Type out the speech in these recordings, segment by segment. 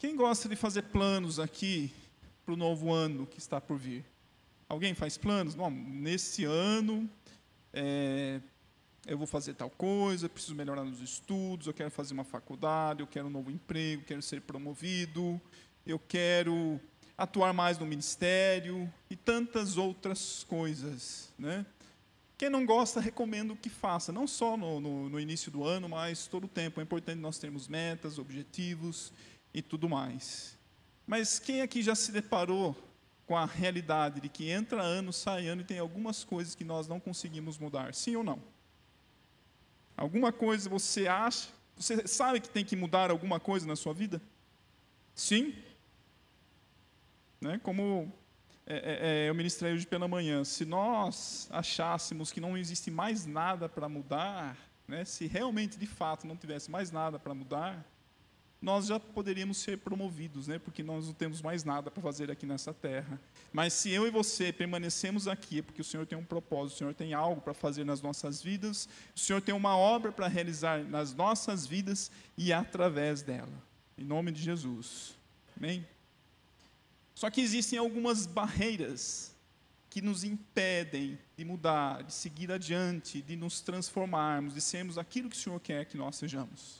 Quem gosta de fazer planos aqui para o novo ano que está por vir? Alguém faz planos? Bom, nesse ano é, eu vou fazer tal coisa, preciso melhorar nos estudos, eu quero fazer uma faculdade, eu quero um novo emprego, quero ser promovido, eu quero atuar mais no ministério e tantas outras coisas, né? Quem não gosta, recomendo que faça, não só no, no, no, início do ano, mas todo o tempo. É importante nós termos metas, objetivos e tudo mais. Mas quem aqui já se deparou com a realidade de que entra ano, sai ano e tem algumas coisas que nós não conseguimos mudar? Sim ou não? Alguma coisa você acha, você sabe que tem que mudar alguma coisa na sua vida? Sim? Né? Como é, é, é, eu ministrei hoje pela manhã, se nós achássemos que não existe mais nada para mudar, né, se realmente de fato não tivesse mais nada para mudar, nós já poderíamos ser promovidos, né, porque nós não temos mais nada para fazer aqui nessa terra. Mas se eu e você permanecemos aqui, é porque o Senhor tem um propósito, o Senhor tem algo para fazer nas nossas vidas, o Senhor tem uma obra para realizar nas nossas vidas e através dela. Em nome de Jesus. Amém? Só que existem algumas barreiras que nos impedem de mudar, de seguir adiante, de nos transformarmos, de sermos aquilo que o Senhor quer que nós sejamos.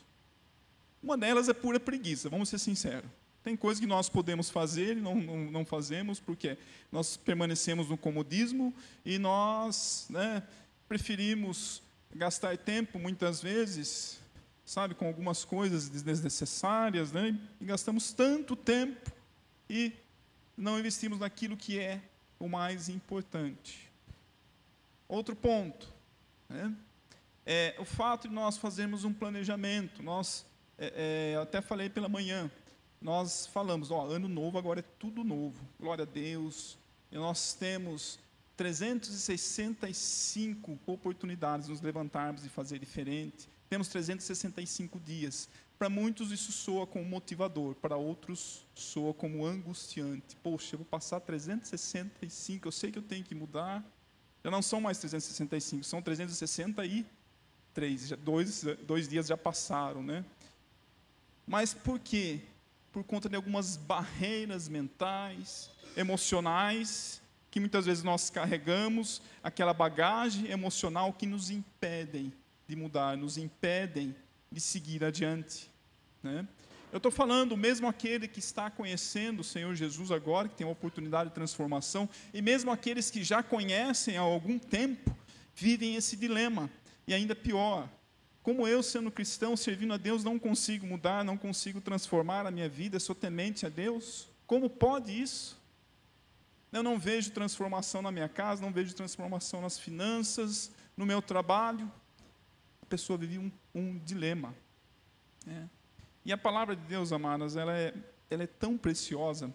Uma delas é pura preguiça, vamos ser sinceros. Tem coisas que nós podemos fazer e não, não, não, fazemos porque nós permanecemos no comodismo e nós né, preferimos gastar tempo, muitas vezes, sabe, com algumas coisas desnecessárias, né, e gastamos tanto tempo e não investimos naquilo que é o mais importante. Outro ponto, né, é o fato de nós fazermos um planejamento. Nós, é, é, até falei pela manhã, nós falamos, ó, ano novo agora é tudo novo. Glória a Deus. E nós temos 365 oportunidades de nos levantarmos e fazer diferente. Temos 365 dias. Para muitos isso soa como motivador, para outros soa como angustiante. Poxa, eu vou passar 365, eu sei que eu tenho que mudar. Já não são mais 365, são 363. Já dois, dois dias já passaram, né? Mas por quê? Por conta de algumas barreiras mentais, emocionais, que muitas vezes nós carregamos, aquela bagagem emocional que nos impedem de mudar, nos impedem de seguir adiante. Né? Eu estou falando, mesmo aquele que está conhecendo o Senhor Jesus agora, que tem uma oportunidade de transformação, e mesmo aqueles que já conhecem há algum tempo, vivem esse dilema. E ainda pior, como eu, sendo cristão, servindo a Deus, não consigo mudar, não consigo transformar a minha vida, sou temente a Deus? Como pode isso? Eu não vejo transformação na minha casa, não vejo transformação nas finanças, no meu trabalho. A pessoa vive um, um dilema. É. E a palavra de Deus, amadas, ela é, ela é tão preciosa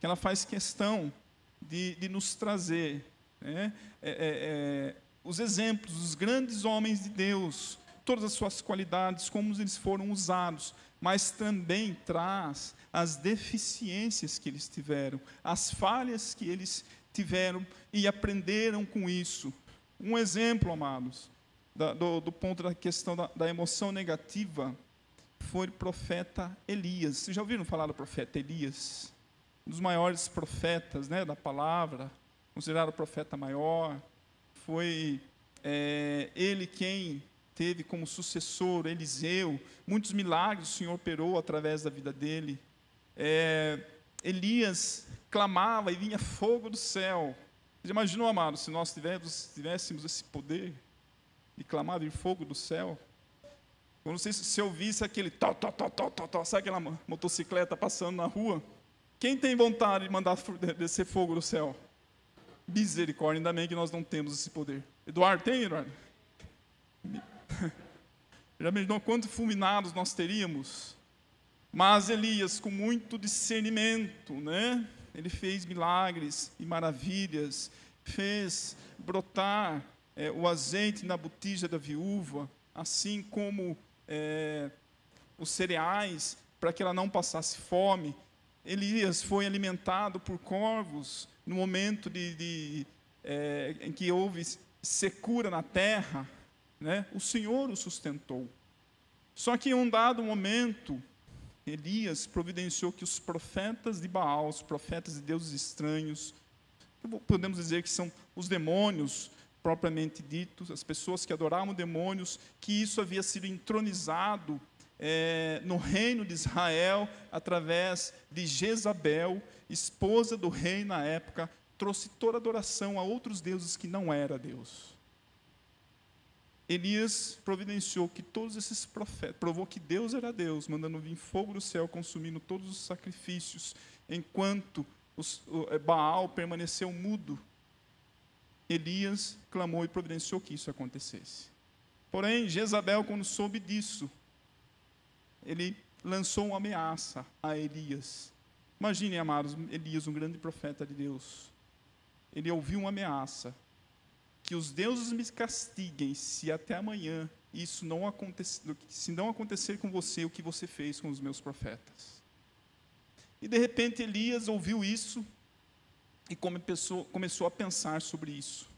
que ela faz questão de, de nos trazer né, é, é, é, os exemplos dos grandes homens de Deus, todas as suas qualidades, como eles foram usados, mas também traz as deficiências que eles tiveram, as falhas que eles tiveram e aprenderam com isso. Um exemplo, amados, do, do, ponto da questão da, da emoção negativa, foi o profeta Elias. Vocês já ouviram falar do profeta Elias? Um dos maiores profetas né, da palavra, considerado o profeta maior. Foi é, ele quem teve como sucessor Eliseu. Muitos milagres o Senhor operou através da vida dele. É, Elias clamava e vinha fogo do céu. Você imaginou, amado, se nós tivéssemos, tivéssemos esse poder de clamar e fogo do céu? Não sei se eu visse aquele tal, tal, tal, tal, tal, tal, sabe aquela motocicleta passando na rua? Quem tem vontade de mandar descer fogo do céu? Misericórdia, ainda bem que nós não temos esse poder. Eduardo, tem, Eduardo? Já imaginou quantos fulminados nós teríamos? Mas Elias, com muito discernimento, né? Ele fez milagres e maravilhas, fez brotar é, o azeite na botija da viúva, assim como é, os cereais para que ela não passasse fome. Elias foi alimentado por corvos no momento de, de é, em que houve secura na terra. Né? O Senhor o sustentou. Só que em um dado momento, Elias providenciou que os profetas de Baal, os profetas de deuses estranhos, podemos dizer que são os demônios propriamente ditos, as pessoas que adoravam demônios, que isso havia sido entronizado é, no reino de Israel através de Jezabel, esposa do rei na época, trouxe toda adoração a outros deuses que não era Deus. Elias providenciou que todos esses profetas, provou que Deus era Deus, mandando vir fogo do céu, consumindo todos os sacrifícios, enquanto os, o, é, Baal permaneceu mudo. Elias clamou e providenciou que isso acontecesse. Porém, Jezabel, quando soube disso, ele lançou uma ameaça a Elias. Imaginem, amados, Elias, um grande profeta de Deus. Ele ouviu uma ameaça que os deuses me castiguem se até amanhã isso não acontecer, se não acontecer com você o que você fez com os meus profetas. E de repente Elias ouviu isso e começou, começou a pensar sobre isso.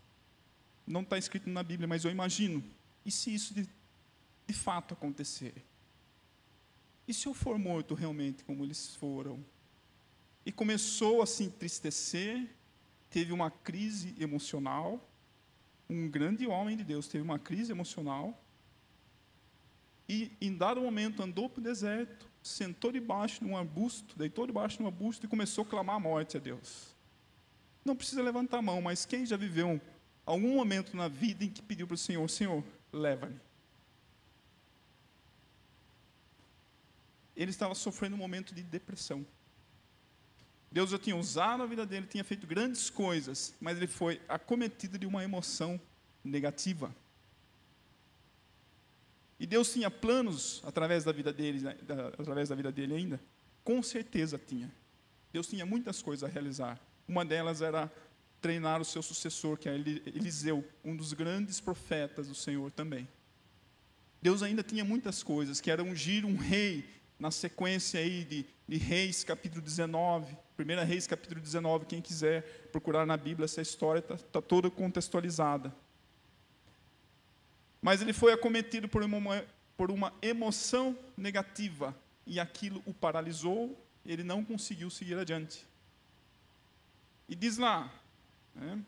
Não está escrito na Bíblia, mas eu imagino. E se isso de, de fato acontecer? E se eu for morto realmente como eles foram? E começou a se entristecer, teve uma crise emocional, um grande homem de Deus teve uma crise emocional e, em dado momento, andou para o deserto, sentou debaixo de um arbusto, deitou debaixo de um arbusto e começou a clamar a morte a Deus. Não precisa levantar a mão, mas quem já viveu um, algum momento na vida em que pediu para o Senhor: Senhor, leva-me. Ele estava sofrendo um momento de depressão. Deus já tinha usado a vida dele, tinha feito grandes coisas, mas ele foi acometido de uma emoção negativa. E Deus tinha planos através da vida dele, né, através da vida dele ainda? Com certeza tinha. Deus tinha muitas coisas a realizar. Uma delas era treinar o seu sucessor, que é Eliseu, um dos grandes profetas do Senhor também. Deus ainda tinha muitas coisas, que era ungir um rei na sequência aí de, de Reis, capítulo 19, 1 Reis, capítulo 19, quem quiser procurar na Bíblia, essa história está tá toda contextualizada. Mas ele foi acometido por uma, por uma emoção negativa, e aquilo o paralisou, ele não conseguiu seguir adiante. E diz lá, né,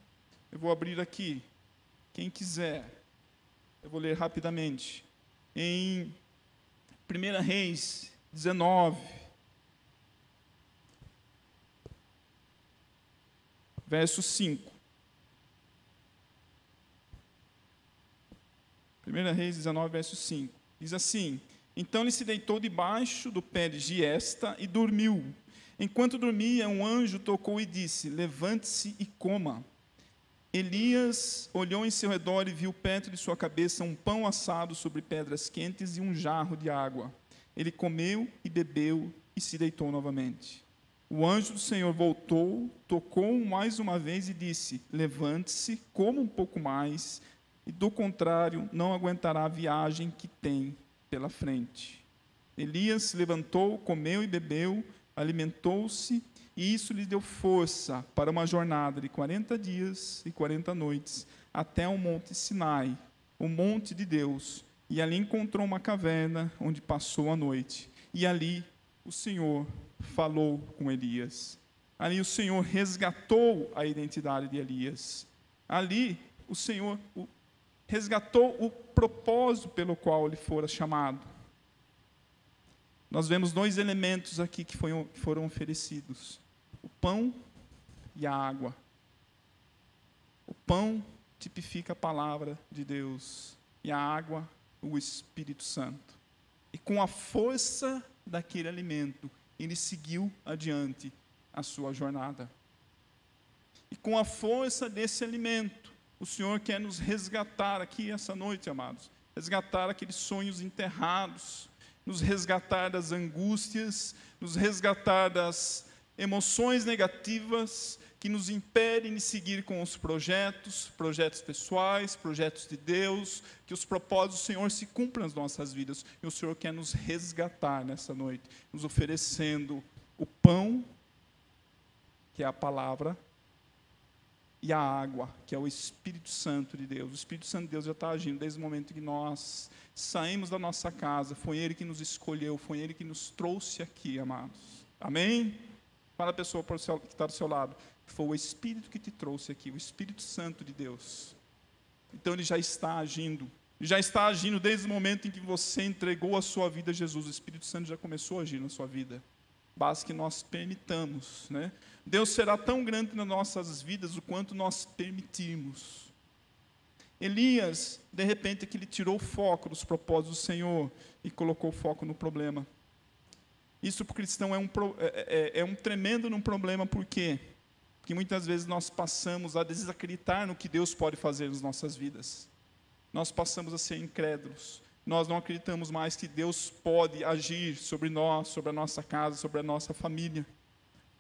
eu vou abrir aqui, quem quiser, eu vou ler rapidamente, em 1 Reis 19. Verso 5. 1 Reis 19, verso 5. Diz assim: Então ele se deitou debaixo do pé de Giesta e dormiu. Enquanto dormia, um anjo tocou e disse: Levante-se e coma. Elias olhou em seu redor e viu perto de sua cabeça um pão assado sobre pedras quentes e um jarro de água. Ele comeu e bebeu e se deitou novamente. O anjo do Senhor voltou, tocou mais uma vez e disse: Levante-se, coma um pouco mais, e do contrário, não aguentará a viagem que tem pela frente. Elias se levantou, comeu e bebeu, alimentou-se, e isso lhe deu força para uma jornada de 40 dias e 40 noites, até o monte Sinai, o monte de Deus, e ali encontrou uma caverna onde passou a noite. E ali o Senhor falou com Elias. Ali o Senhor resgatou a identidade de Elias. Ali o Senhor resgatou o propósito pelo qual ele fora chamado. Nós vemos dois elementos aqui que foram oferecidos: o pão e a água. O pão tipifica a palavra de Deus, e a água o Espírito Santo. E com a força daquele alimento, ele seguiu adiante a sua jornada. E com a força desse alimento, o Senhor quer nos resgatar aqui essa noite, amados. Resgatar aqueles sonhos enterrados, nos resgatar das angústias, nos resgatar das emoções negativas que nos impedem de seguir com os projetos, projetos pessoais, projetos de Deus, que os propósitos do Senhor se cumpram nas nossas vidas. E o Senhor quer nos resgatar nessa noite, nos oferecendo o pão, que é a palavra, e a água, que é o Espírito Santo de Deus. O Espírito Santo de Deus já está agindo desde o momento que nós saímos da nossa casa. Foi Ele que nos escolheu, foi Ele que nos trouxe aqui, amados. Amém? Fala a pessoa que está do seu lado. Foi o Espírito que te trouxe aqui, o Espírito Santo de Deus. Então Ele já está agindo. Já está agindo desde o momento em que você entregou a sua vida a Jesus. O Espírito Santo já começou a agir na sua vida. Basta que nós permitamos, né? Deus será tão grande nas nossas vidas o quanto nós permitirmos. Elias, de repente, que ele tirou o foco dos propósitos do Senhor e colocou o foco no problema. Isso para o cristão é um, é, é, é um tremendo um problema, por quê? Porque muitas vezes nós passamos a desacreditar no que Deus pode fazer nas nossas vidas. Nós passamos a ser incrédulos. Nós não acreditamos mais que Deus pode agir sobre nós, sobre a nossa casa, sobre a nossa família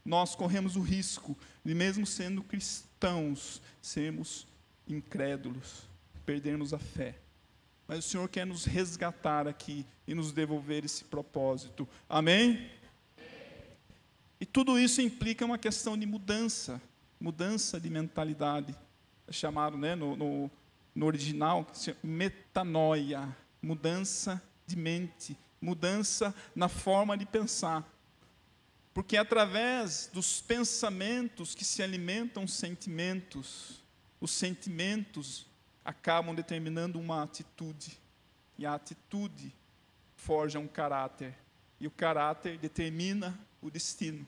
nós corremos o risco de, mesmo sendo cristãos, sermos incrédulos, perdermos a fé. Mas o Senhor quer nos resgatar aqui e nos devolver esse propósito. Amém? E tudo isso implica uma questão de mudança, mudança de mentalidade. É chamado né, no, no, no original metanoia, mudança de mente, mudança na forma de pensar. Porque é através dos pensamentos que se alimentam os sentimentos, os sentimentos acabam determinando uma atitude. E a atitude forja um caráter. E o caráter determina o destino.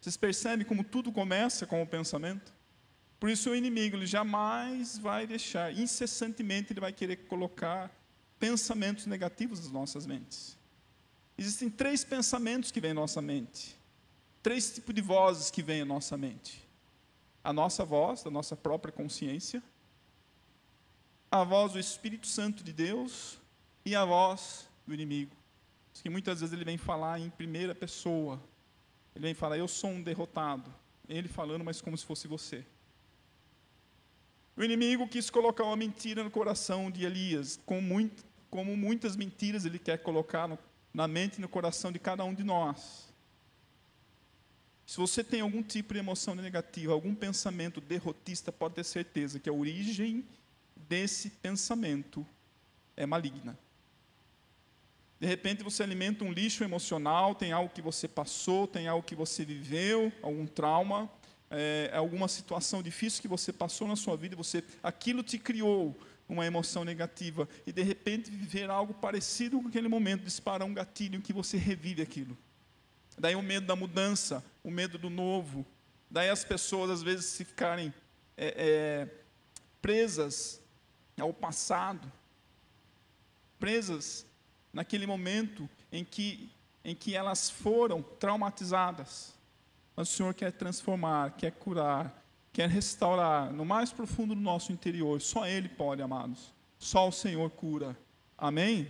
Vocês percebem como tudo começa com o pensamento? Por isso o inimigo ele jamais vai deixar, incessantemente ele vai querer colocar pensamentos negativos nas nossas mentes. Existem três pensamentos que vêm à nossa mente. Três tipos de vozes que vêm à nossa mente. A nossa voz, da nossa própria consciência, a voz do Espírito Santo de Deus e a voz do inimigo. Que muitas vezes ele vem falar em primeira pessoa. Ele vem falar, eu sou um derrotado. Ele falando, mas como se fosse você. O inimigo quis colocar uma mentira no coração de Elias, como, muito, como muitas mentiras ele quer colocar no na mente e no coração de cada um de nós. Se você tem algum tipo de emoção negativa, algum pensamento derrotista, pode ter certeza que a origem desse pensamento é maligna. De repente você alimenta um lixo emocional, tem algo que você passou, tem algo que você viveu, algum trauma, é, alguma situação difícil que você passou na sua vida, você, aquilo te criou uma emoção negativa e de repente viver algo parecido com aquele momento, disparar um gatilho em que você revive aquilo. Daí o medo da mudança, o medo do novo. Daí as pessoas às vezes se ficarem é, é, presas ao passado, presas naquele momento em que, em que elas foram traumatizadas. Mas o Senhor quer transformar, quer curar, quer restaurar no mais profundo do nosso interior. Só Ele pode, amados. Só o Senhor cura. Amém?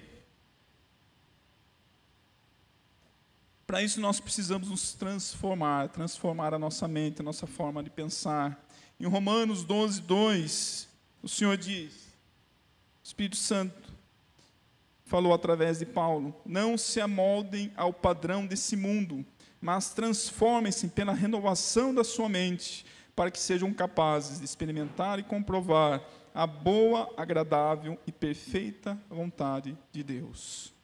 Para isso nós precisamos nos transformar, transformar a nossa mente, a nossa forma de pensar. Em Romanos 12, 2, o Senhor diz, Espírito Santo falou através de Paulo: Não se amoldem ao padrão desse mundo, mas transformem-se pela renovação da sua mente para que sejam capazes de experimentar e comprovar a boa, agradável e perfeita vontade de Deus.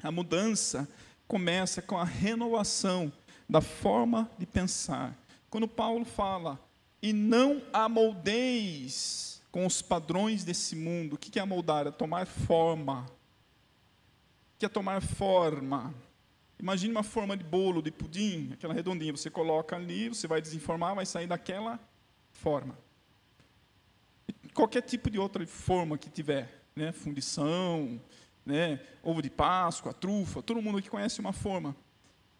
A mudança começa com a renovação da forma de pensar. Quando Paulo fala, e não amoldeis com os padrões desse mundo, o que é amoldar? É tomar forma. Que é tomar forma? Imagine uma forma de bolo, de pudim, aquela redondinha. Você coloca ali, você vai desenformar, vai sair daquela forma. qualquer tipo de outra forma que tiver, né? fundição, né? ovo de Páscoa, trufa, todo mundo que conhece uma forma.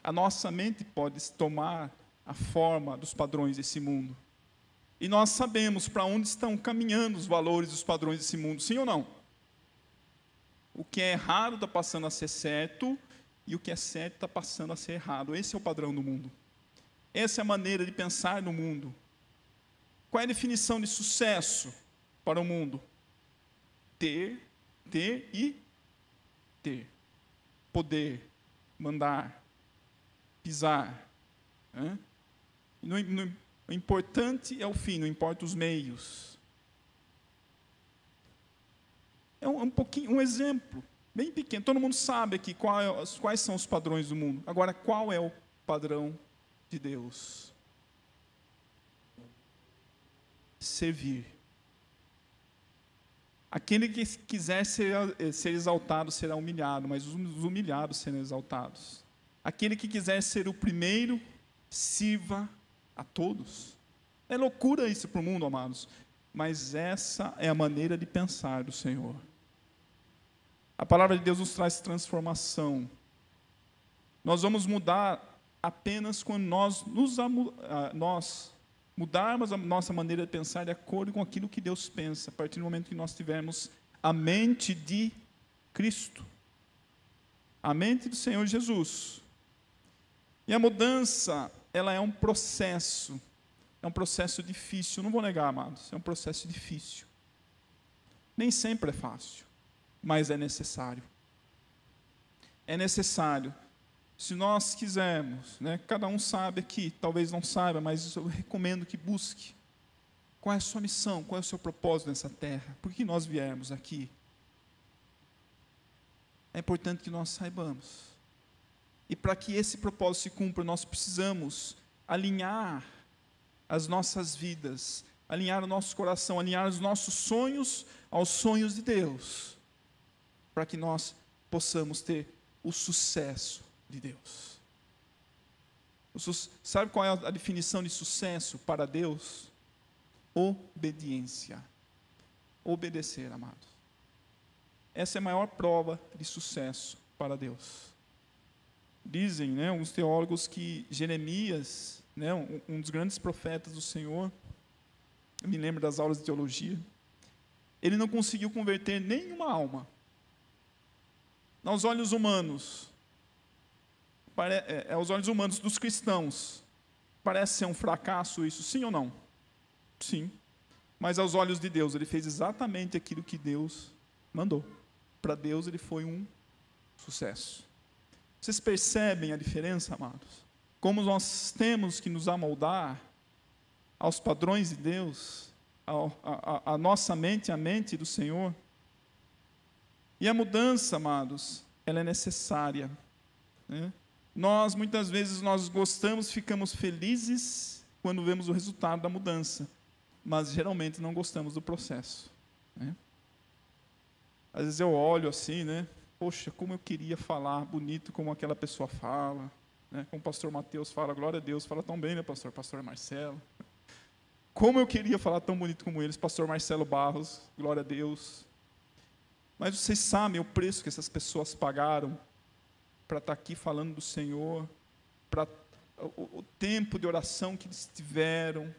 A nossa mente pode tomar a forma dos padrões desse mundo. E nós sabemos para onde estão caminhando os valores e os padrões desse mundo, sim ou não? O que é errado está passando a ser certo, e o que é certo está passando a ser errado. Esse é o padrão do mundo. Essa é a maneira de pensar no mundo. Qual é a definição de sucesso para o mundo? Ter, ter e ter. Poder, mandar, pisar. Não, O importante é o fim, não importa os meios. É um, um pouquinho, um exemplo, bem pequeno. Todo mundo sabe aqui é, quais são os padrões do mundo. Agora, qual é o padrão de Deus? Servir. Aquele que quiser ser, eh, ser exaltado será humilhado, mas os humilhados serão exaltados. Aquele que quiser ser o primeiro, sirva a todos. É loucura isso para o mundo, amados, mas essa é a maneira de pensar do Senhor. A palavra de Deus nos traz transformação. Nós vamos mudar apenas quando nós, nos, ah, nós mudarmos a nossa maneira de pensar de acordo com aquilo que Deus pensa, a partir do momento que nós tivermos a mente de Cristo, a mente do Senhor Jesus. E a mudança, ela é um processo, é um processo difícil, não vou negar, amados, é um processo difícil. Nem sempre é fácil, mas é necessário. É necessário. Se nós quisermos, né, cada um sabe aqui, talvez não saiba, mas eu recomendo que busque. Qual é a sua missão? Qual é o seu propósito nessa terra? Por que nós viemos aqui? É importante que nós saibamos. E para que esse propósito se cumpra, nós precisamos alinhar as nossas vidas, alinhar o nosso coração, alinhar os nossos sonhos aos sonhos de Deus, para que nós possamos ter o sucesso de Deus. Sabe qual é a definição de sucesso para Deus? Obediência. Obedecer, amados. Essa é a maior prova de sucesso para Deus. Dizem, né, alguns teólogos que Jeremias, né, um, dos grandes profetas do Senhor, eu me lembro das aulas de teologia, ele não conseguiu converter nenhuma alma. Aos olhos humanos, é, é, aos olhos humanos dos cristãos, parece ser um fracasso isso, sim ou não? Sim. Mas aos olhos de Deus, ele fez exatamente aquilo que Deus mandou. Para Deus, ele foi um sucesso. Vocês percebem a diferença, amados? Como nós temos que nos amoldar aos padrões de Deus, a, a, a nossa mente, a mente do Senhor. E a mudança, amados, ela é necessária. Né? Nós, muitas vezes, nós gostamos, ficamos felizes quando vemos o resultado da mudança, mas geralmente não gostamos do processo. Né? Às vezes eu olho assim, né? poxa, como eu queria falar bonito como aquela pessoa fala, né? como o pastor Mateus fala, glória a Deus, fala tão bem, né, pastor? Pastor Marcelo. Como eu queria falar tão bonito como eles, pastor Marcelo Barros, glória a Deus. Mas vocês sabem o preço que essas pessoas pagaram para estar tá aqui falando do Senhor, para o, o, tempo de oração que eles tiveram,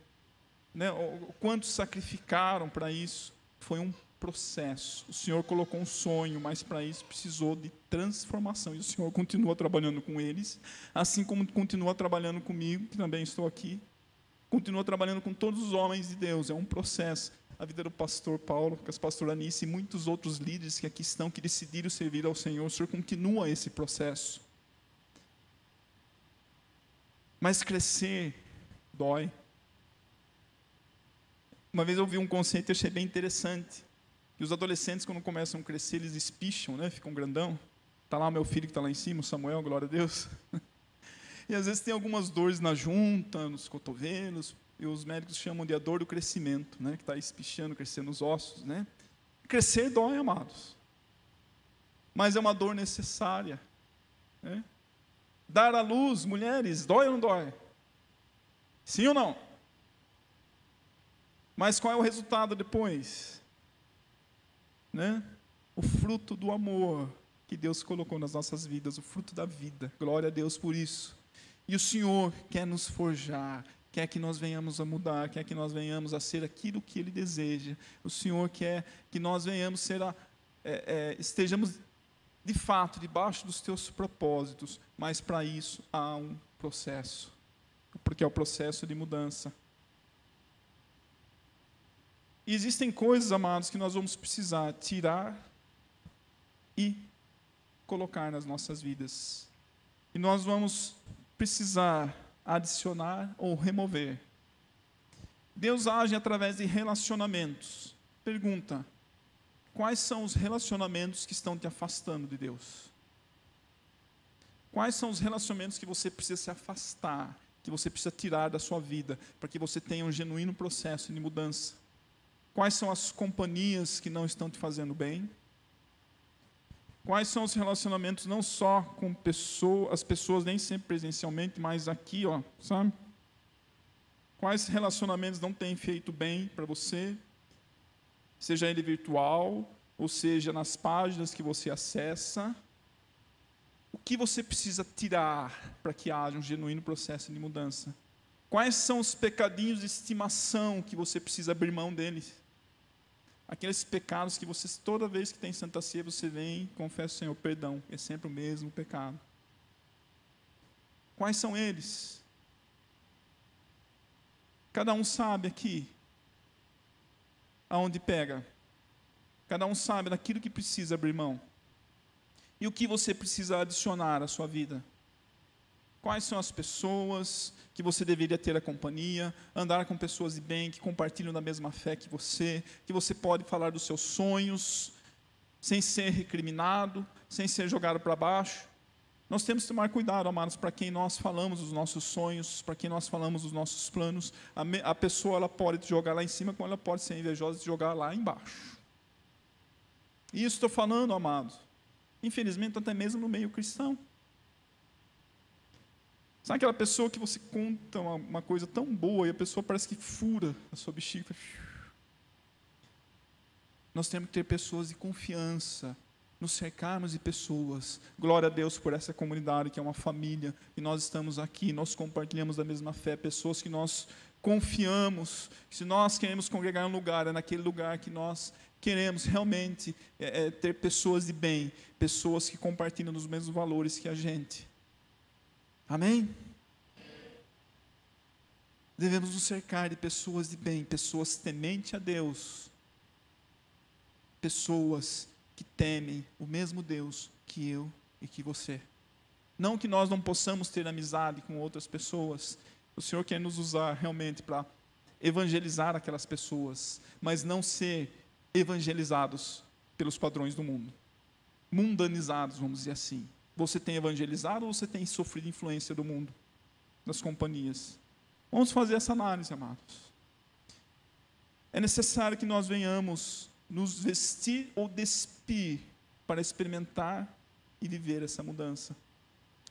né? o, o quanto sacrificaram para isso. Foi um processo. O Senhor colocou um sonho, mas para isso precisou de transformação. E o Senhor continua trabalhando com eles, assim como continua trabalhando comigo, que também estou aqui. Continua trabalhando com todos os homens de Deus. É um processo. A vida do pastor Paulo, com as pastor Anice e muitos outros líderes que aqui estão, que decidiram servir ao Senhor. O Senhor continua esse processo. Mas crescer dói. Uma vez eu ouvi um conceito e achei bem interessante. E os adolescentes, quando começam a crescer, eles espicham, né? ficam grandão. Está lá o meu filho que está lá em cima, o Samuel, glória a Deus. E às vezes tem algumas dores na junta, nos cotovelos, e os médicos chamam de a dor do crescimento, né? que está espichando, crescendo os ossos. Né? Crescer dói, amados. Mas é uma dor necessária. Né? Dar à luz, mulheres, dói ou não dói? Sim ou não? Mas qual é o resultado depois? né? O fruto do amor que Deus colocou nas nossas vidas, o fruto da vida. Glória a Deus por isso. E o Senhor quer nos forjar, quer que nós venhamos a mudar, quer que nós venhamos a ser aquilo que Ele deseja. O Senhor quer que nós venhamos ser a, é, é, estejamos de fato debaixo dos Teus propósitos, mas para isso há um processo, porque é o processo de mudança. E existem coisas, amados, que nós vamos precisar tirar e colocar nas nossas vidas. E nós vamos precisar adicionar ou remover. Deus age através de relacionamentos. Pergunta: quais são os relacionamentos que estão te afastando de Deus? Quais são os relacionamentos que você precisa se afastar, que você precisa tirar da sua vida, para que você tenha um genuíno processo de mudança? Quais são as companhias que não estão te fazendo bem? Quais são os relacionamentos não só com pessoas, as pessoas nem sempre presencialmente, mas aqui, ó, sabe? Quais relacionamentos não têm feito bem para você? Seja ele virtual, ou seja nas páginas que você acessa. O que você precisa tirar para que haja um genuíno processo de mudança? Quais são os pecadinhos de estimação que você precisa abrir mão deles? Aqueles pecados que você, toda vez que tem Santa Ceia, você vem e confessa, Senhor, perdão, é sempre o mesmo pecado. Quais são eles? Cada um sabe aqui aonde pega. Cada um sabe daquilo que precisa abrir mão. E o que você precisa adicionar à sua vida. Quais são as pessoas que você deveria ter a companhia, andar com pessoas de bem, que compartilham da mesma fé que você, que você pode falar dos seus sonhos, sem ser recriminado, sem ser jogado para baixo. Nós temos que tomar cuidado, amados, para quem nós falamos os nossos sonhos, para quem nós falamos os nossos planos. A, me, a pessoa ela pode te jogar lá em cima, como ela pode ser invejosa e te jogar lá embaixo. E isso estou falando, amados. Infelizmente, até mesmo no meio cristão. Sabe aquela pessoa que você conta uma, uma coisa tão boa e a pessoa parece que fura a sua bexiga? Nós temos que ter pessoas de confiança, nos cercarmos de pessoas. Glória a Deus por essa comunidade que é uma família e nós estamos aqui, nós compartilhamos da mesma fé, pessoas que nós confiamos. Se nós queremos congregar em um lugar, é naquele lugar que nós queremos realmente é, é, ter pessoas de bem, pessoas que compartilham dos mesmos valores que a gente. Amém? Devemos nos cercar de pessoas de bem, pessoas tementes a Deus, pessoas que temem o mesmo Deus que eu e que você. Não que nós não possamos ter amizade com outras pessoas. O Senhor quer nos usar realmente para evangelizar aquelas pessoas, mas não ser evangelizados pelos padrões do mundo. Mundanizados, vamos dizer assim. Você tem evangelizado ou você tem sofrido influência do mundo, das companhias? Vamos fazer essa análise, amados. É necessário que nós venhamos nos vestir ou despir para experimentar e viver essa mudança.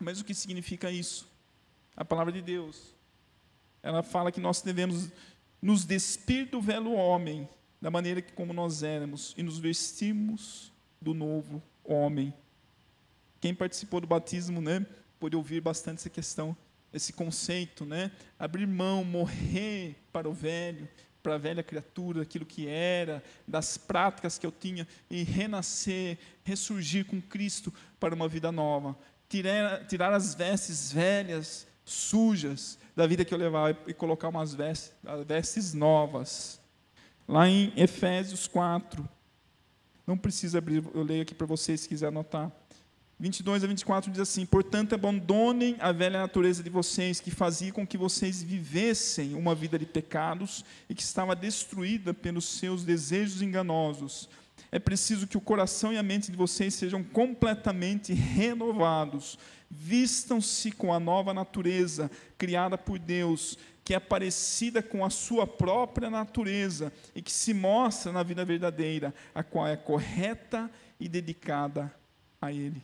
Mas o que significa isso? A palavra de Deus. Ela fala que nós devemos nos despir do velho homem, da maneira que como nós éramos, e nos vestirmos do novo homem. Quem participou do batismo, né, pôde ouvir bastante essa questão, esse conceito, né? Abrir mão, morrer para o velho para a velha criatura, aquilo que era, das práticas que eu tinha, e renascer, ressurgir com Cristo para uma vida nova. Tirar, tirar as vestes velhas, sujas, da vida que eu levava, e colocar umas vestes, vestes novas. Lá em Efésios 4, não precisa abrir, eu leio aqui para vocês se quiser anotar. 22 a 24 diz assim: Portanto, abandonem a velha natureza de vocês, que fazia com que vocês vivessem uma vida de pecados e que estava destruída pelos seus desejos enganosos. É preciso que o coração e a mente de vocês sejam completamente renovados. Vistam-se com a nova natureza criada por Deus, que é parecida com a sua própria natureza e que se mostra na vida verdadeira, a qual é correta e dedicada a Ele.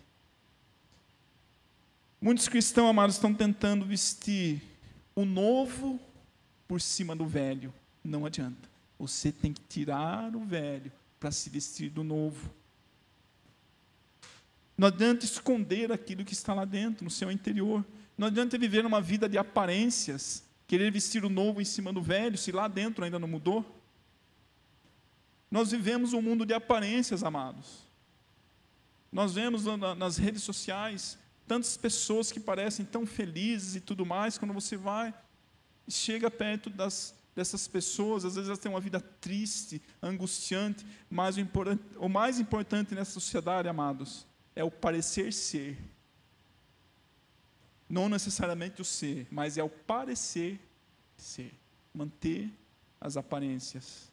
Muitos cristãos, amados, estão tentando vestir o novo por cima do velho. Não adianta. Você tem que tirar o velho para se vestir do novo. Não adianta esconder aquilo que está lá dentro, no seu interior. Não adianta viver uma vida de aparências, querer vestir o novo em cima do velho, se lá dentro ainda não mudou. Nós vivemos um mundo de aparências, amados. Nós vemos nas redes sociais tantas pessoas que parecem tão felizes e tudo mais, quando você vai e chega perto das, dessas pessoas, às vezes elas têm uma vida triste, angustiante, mas o, o mais importante nessa sociedade, amados, é o parecer ser. Não necessariamente o ser, mas é o parecer ser. Manter as aparências.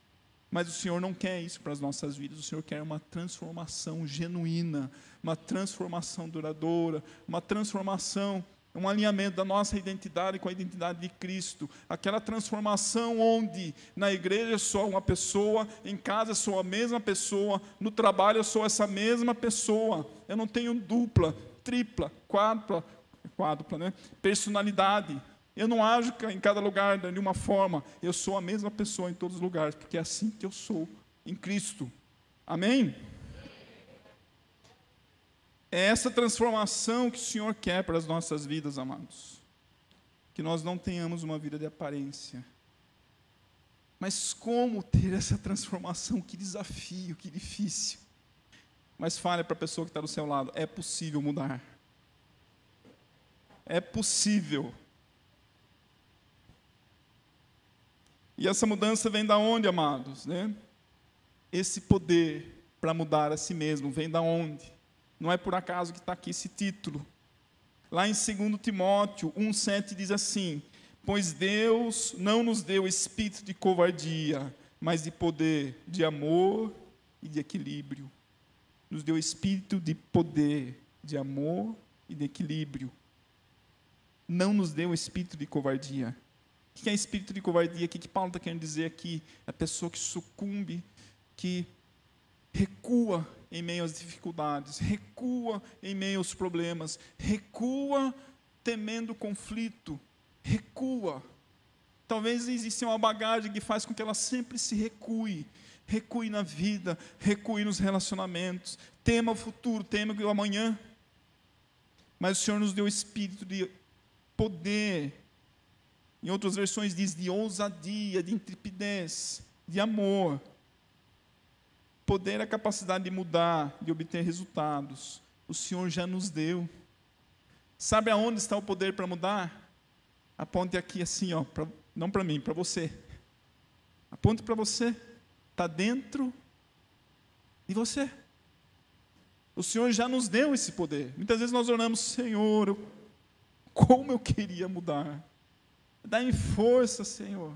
Mas o Senhor não quer isso para as nossas vidas, o Senhor quer uma transformação genuína, uma transformação duradoura, uma transformação, um alinhamento da nossa identidade com a identidade de Cristo. Aquela transformação onde na igreja eu sou uma pessoa, em casa eu sou a mesma pessoa, no trabalho eu sou essa mesma pessoa. Eu não tenho dupla, tripla, quádrupla, quádrupla, né? personalidade. Eu não ajo em cada lugar de uma forma. Eu sou a mesma pessoa em todos os lugares, porque é assim que eu sou em Cristo. Amém? É essa transformação que o Senhor quer para as nossas vidas, amados. Que nós não tenhamos uma vida de aparência. Mas como ter essa transformação? Que desafio, que difícil. Mas fale para a pessoa que está do seu lado: é possível mudar. É possível. E essa mudança vem da onde, amados? Né? Esse poder para mudar a si mesmo vem da onde? Não é por acaso que está aqui esse título. Lá em 2 Timóteo 1,7 diz assim: Pois Deus não nos deu espírito de covardia, mas de poder, de amor e de equilíbrio. Nos deu espírito de poder, de amor e de equilíbrio. Não nos deu espírito de covardia. O que é espírito de covardia? O que Paulo está querendo dizer aqui? A pessoa que sucumbe, que recua em meio às dificuldades, recua em meio aos problemas, recua temendo conflito, recua. Talvez exista uma bagagem que faz com que ela sempre se recue, recue na vida, recue nos relacionamentos, tema o futuro, tema o amanhã. Mas o Senhor nos deu espírito de poder, em outras versões diz de ousadia, de intrepidez, de amor. Poder é a capacidade de mudar, de obter resultados. O Senhor já nos deu. Sabe aonde está o poder para mudar? Aponte aqui assim, ó, pra, não para mim, para você. Aponte para você. Está dentro de você. O Senhor já nos deu esse poder. Muitas vezes nós oramos, Senhor, como eu queria mudar. Dá-me força, Senhor.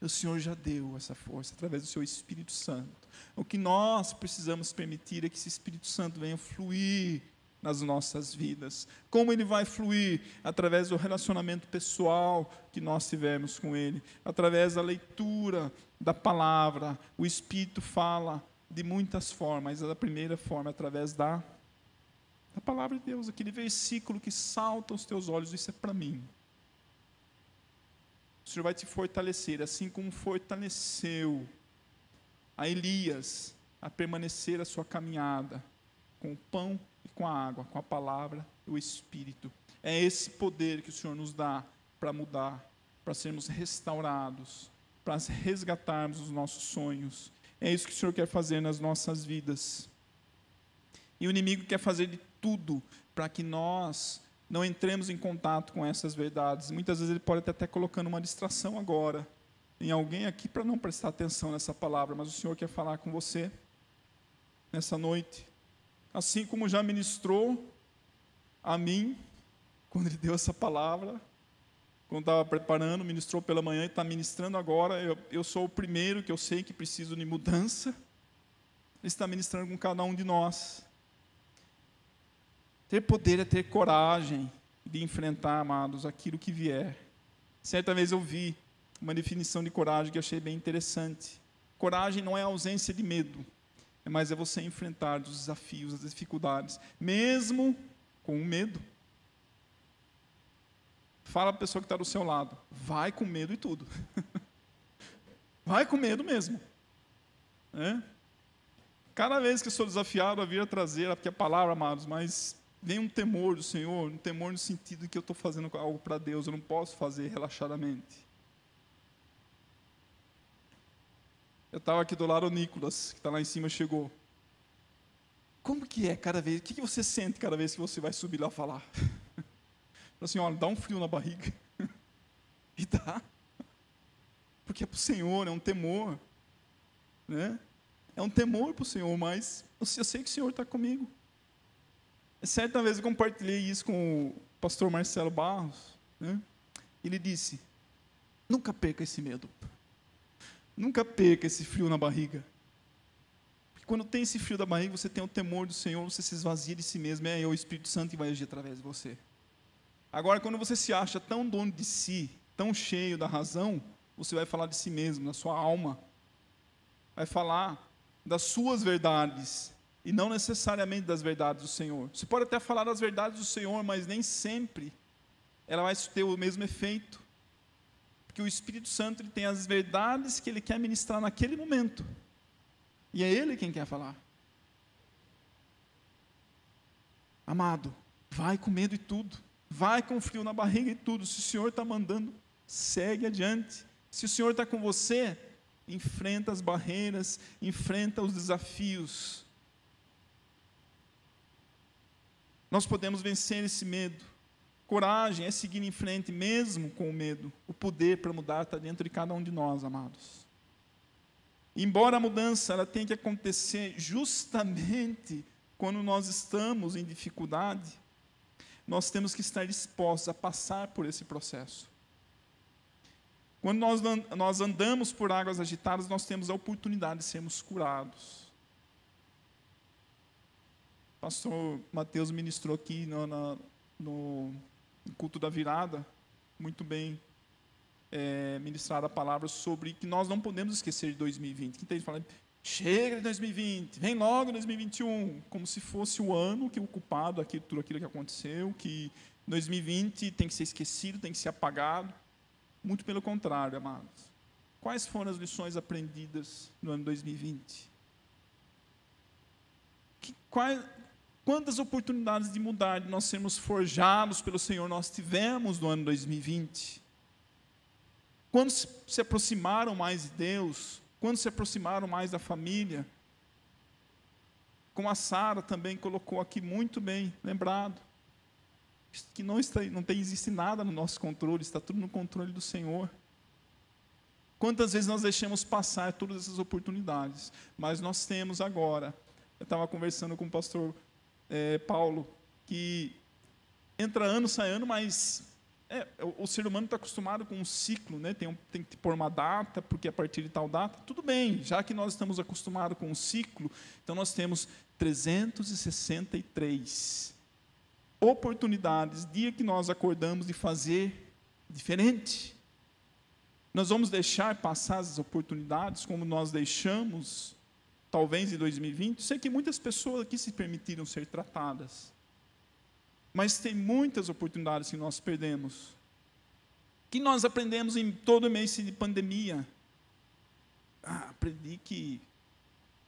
O Senhor já deu essa força através do seu Espírito Santo. O que nós precisamos permitir é que esse Espírito Santo venha fluir nas nossas vidas. Como ele vai fluir? Através do relacionamento pessoal que nós tivemos com ele, através da leitura da palavra. O Espírito fala de muitas formas, mas a primeira forma é através da, da palavra de Deus, aquele versículo que salta aos teus olhos, isso é para mim. O Senhor vai te fortalecer, assim como fortaleceu a Elias a permanecer a sua caminhada com o pão e com a água, com a palavra e o Espírito. É esse poder que o Senhor nos dá para mudar, para sermos restaurados, para resgatarmos os nossos sonhos. É isso que o Senhor quer fazer nas nossas vidas. E o inimigo quer fazer de tudo para que nós não entremos em contato com essas verdades. Muitas vezes ele pode até colocando uma distração agora em alguém aqui para não prestar atenção nessa palavra, mas o Senhor quer falar com você nessa noite. Assim como já ministrou a mim, quando ele deu essa palavra, quando estava preparando, ministrou pela manhã e está ministrando agora. Eu, eu sou o primeiro que eu sei que preciso de mudança. Ele está ministrando com cada um de nós. Ter poder é ter coragem de enfrentar, amados, aquilo que vier. Certa vez eu vi uma definição de coragem que achei bem interessante. Coragem não é ausência de medo, mas é você enfrentar os desafios, as dificuldades, mesmo com o medo. Fala para a pessoa que está do seu lado, vai com medo e tudo. vai com medo mesmo. É? Cada vez que eu sou desafiado a vir a trazer, porque a palavra, amados, mas vem um temor do Senhor, um temor no sentido de que eu estou fazendo algo para Deus, eu não posso fazer relaxadamente. Eu estava aqui do lado o Nicolas, que está lá em cima, chegou. Como que é cada vez? O que, que você sente cada vez que você vai subir lá falar? assim, olha, dá um frio na barriga. e dá. Porque é para o Senhor, é um temor. Né? É um temor para o Senhor, mas eu sei que o Senhor está comigo. Certa vez eu compartilhei isso com o pastor Marcelo Barros. Né? Ele disse: nunca perca esse medo. Nunca perca esse frio na barriga. Porque quando tem esse frio da barriga, você tem o temor do Senhor, você se esvazia de si mesmo, é o Espírito Santo que vai agir através de você. Agora, quando você se acha tão dono de si, tão cheio da razão, você vai falar de si mesmo, da sua alma. Vai falar das suas verdades e não necessariamente das verdades do Senhor. Você pode até falar das verdades do Senhor, mas nem sempre ela vai ter o mesmo efeito. Porque o Espírito Santo tem as verdades que ele quer ministrar naquele momento. E é ele quem quer falar. Amado, vai com medo e tudo. Vai com frio na barriga e tudo. Se o Senhor está mandando, segue adiante. Se o Senhor está com você, enfrenta as barreiras, enfrenta os desafios. Nós podemos vencer esse medo. Coragem é seguir em frente, mesmo com o medo. O poder para mudar está dentro de cada um de nós, amados. Embora a mudança ela tenha que acontecer justamente quando nós estamos em dificuldade, nós temos que estar dispostos a passar por esse processo. Quando nós, nós andamos por águas agitadas, nós temos a oportunidade de sermos curados. Pastor Mateus ministrou aqui no, no, no culto da virada, muito bem é, ministrado a palavra sobre que nós não podemos esquecer de 2020. Quem está falando, chega de 2020, vem logo 2021, como se fosse o ano que o culpado, aquilo, tudo aquilo que aconteceu, que 2020 tem que ser esquecido, tem que ser apagado. Muito pelo contrário, amados. Quais foram as lições aprendidas no ano 2020? Que, quais, quantas oportunidades de mudar, de nós sermos forjados pelo Senhor, nós tivemos no ano 2020? Quando se aproximaram mais de Deus? Quando se aproximaram mais da família? Como a Sara também colocou aqui muito bem, lembrado que não, está, não tem, existe nada no nosso controle, está tudo no controle do Senhor. Quantas vezes nós deixamos passar todas essas oportunidades, mas nós temos agora. Eu estava conversando com o pastor é, Paulo, que entra ano, sai ano, mas é, o, o, ser humano está acostumado com um ciclo, né? tem, um, tem que pôr uma data, porque a partir de tal data, tudo bem, já que nós estamos acostumados com um ciclo, então nós temos 363 oportunidades, dia que nós acordamos de fazer diferente. Nós vamos deixar passar as oportunidades como nós deixamos, talvez em 2020. Sei que muitas pessoas aqui se permitiram ser tratadas, mas tem muitas oportunidades que nós perdemos. Que nós aprendemos em todo mês de pandemia. Ah, aprendi que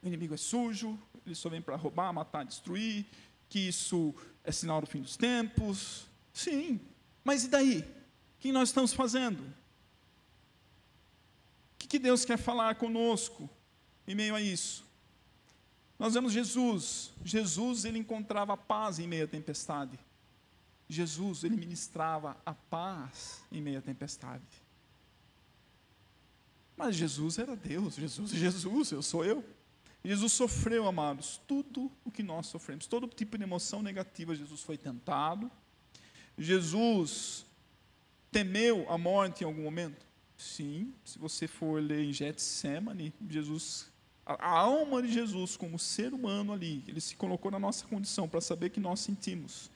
o inimigo é sujo, ele só vem para roubar, matar, destruir, que isso é sinal do fim dos tempos. Sim, mas e daí? O que nós estamos fazendo? O que Deus quer falar conosco em meio a isso? Nós vemos Jesus. Jesus, ele encontrava paz em meio à tempestade. Jesus, ele ministrava a paz em meio à tempestade. Mas Jesus era Deus, Jesus Jesus, eu sou eu. Jesus sofreu, amados, tudo o que nós sofremos, todo tipo de emoção negativa. Jesus foi tentado. Jesus temeu a morte em algum momento? Sim, se você for ler em Getsemane, Jesus, a, alma de Jesus como ser humano ali, ele se colocou na nossa condição para saber que nós sentimos.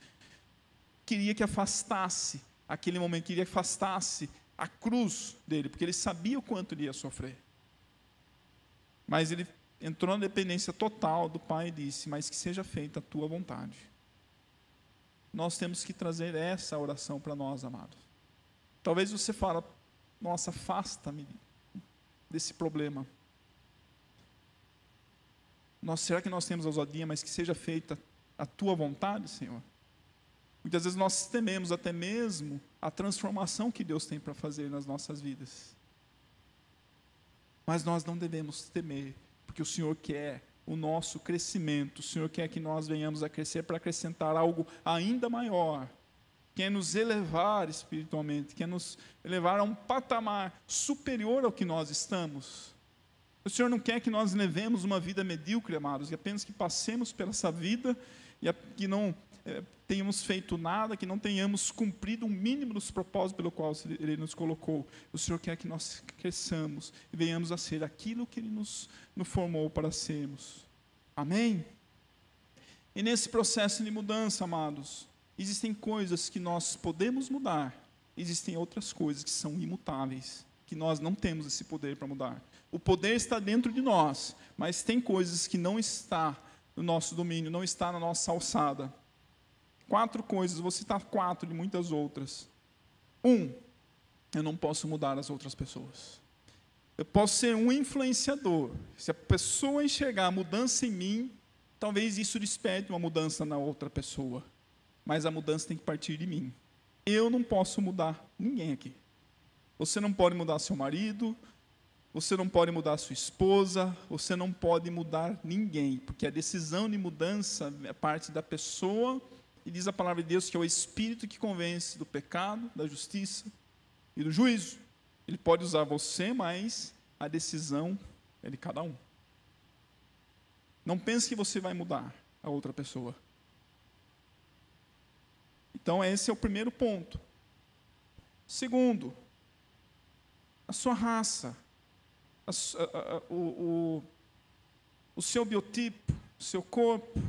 Queria que afastasse aquele momento, queria que afastasse a cruz dele, porque ele sabia o quanto ele ia sofrer. Mas ele entrou na dependência total do Pai e disse: Mas que seja feita a tua vontade. Nós temos que trazer essa oração para nós, amados. Talvez você fale: Nossa, afasta-me desse problema. Nós, será que nós temos ousadia, mas que seja feita a tua vontade, Senhor? Muitas vezes nós tememos até mesmo a transformação que Deus tem para fazer nas nossas vidas. Mas nós não devemos temer, porque o Senhor quer o nosso crescimento, o Senhor quer que nós venhamos a crescer para acrescentar algo ainda maior, quer nos elevar espiritualmente, quer nos elevar a um patamar superior ao que nós estamos. O Senhor não quer que nós levemos uma vida medíocre, amados, e apenas que passemos pela essa vida e que não é, tenhamos feito nada, que não tenhamos cumprido o um mínimo dos propósitos pelo qual Ele nos colocou. O Senhor quer que nós cresçamos e venhamos a ser aquilo que Ele nos, nos formou para sermos. Amém? E nesse processo de mudança, amados, existem coisas que nós podemos mudar, existem outras coisas que são imutáveis, que nós não temos esse poder para mudar. O poder está dentro de nós, mas tem coisas que não está no nosso domínio, não está na nossa alçada. Quatro coisas, vou citar quatro de muitas outras. Um, eu não posso mudar as outras pessoas. Eu posso ser um influenciador. Se a pessoa enxergar a mudança em mim, talvez isso desperte uma mudança na outra pessoa. Mas a mudança tem que partir de mim. Eu não posso mudar ninguém aqui. Você não pode mudar seu marido, você não pode mudar sua esposa, você não pode mudar ninguém, porque a decisão de mudança é parte da pessoa, e diz a palavra de Deus que é o Espírito que convence do pecado, da justiça e do juízo. Ele pode usar você, mas a decisão é de cada um. Não pense que você vai mudar a outra pessoa. Então, esse é o primeiro ponto. Segundo, a sua raça a, a, o, o, o seu biotipo, o seu corpo.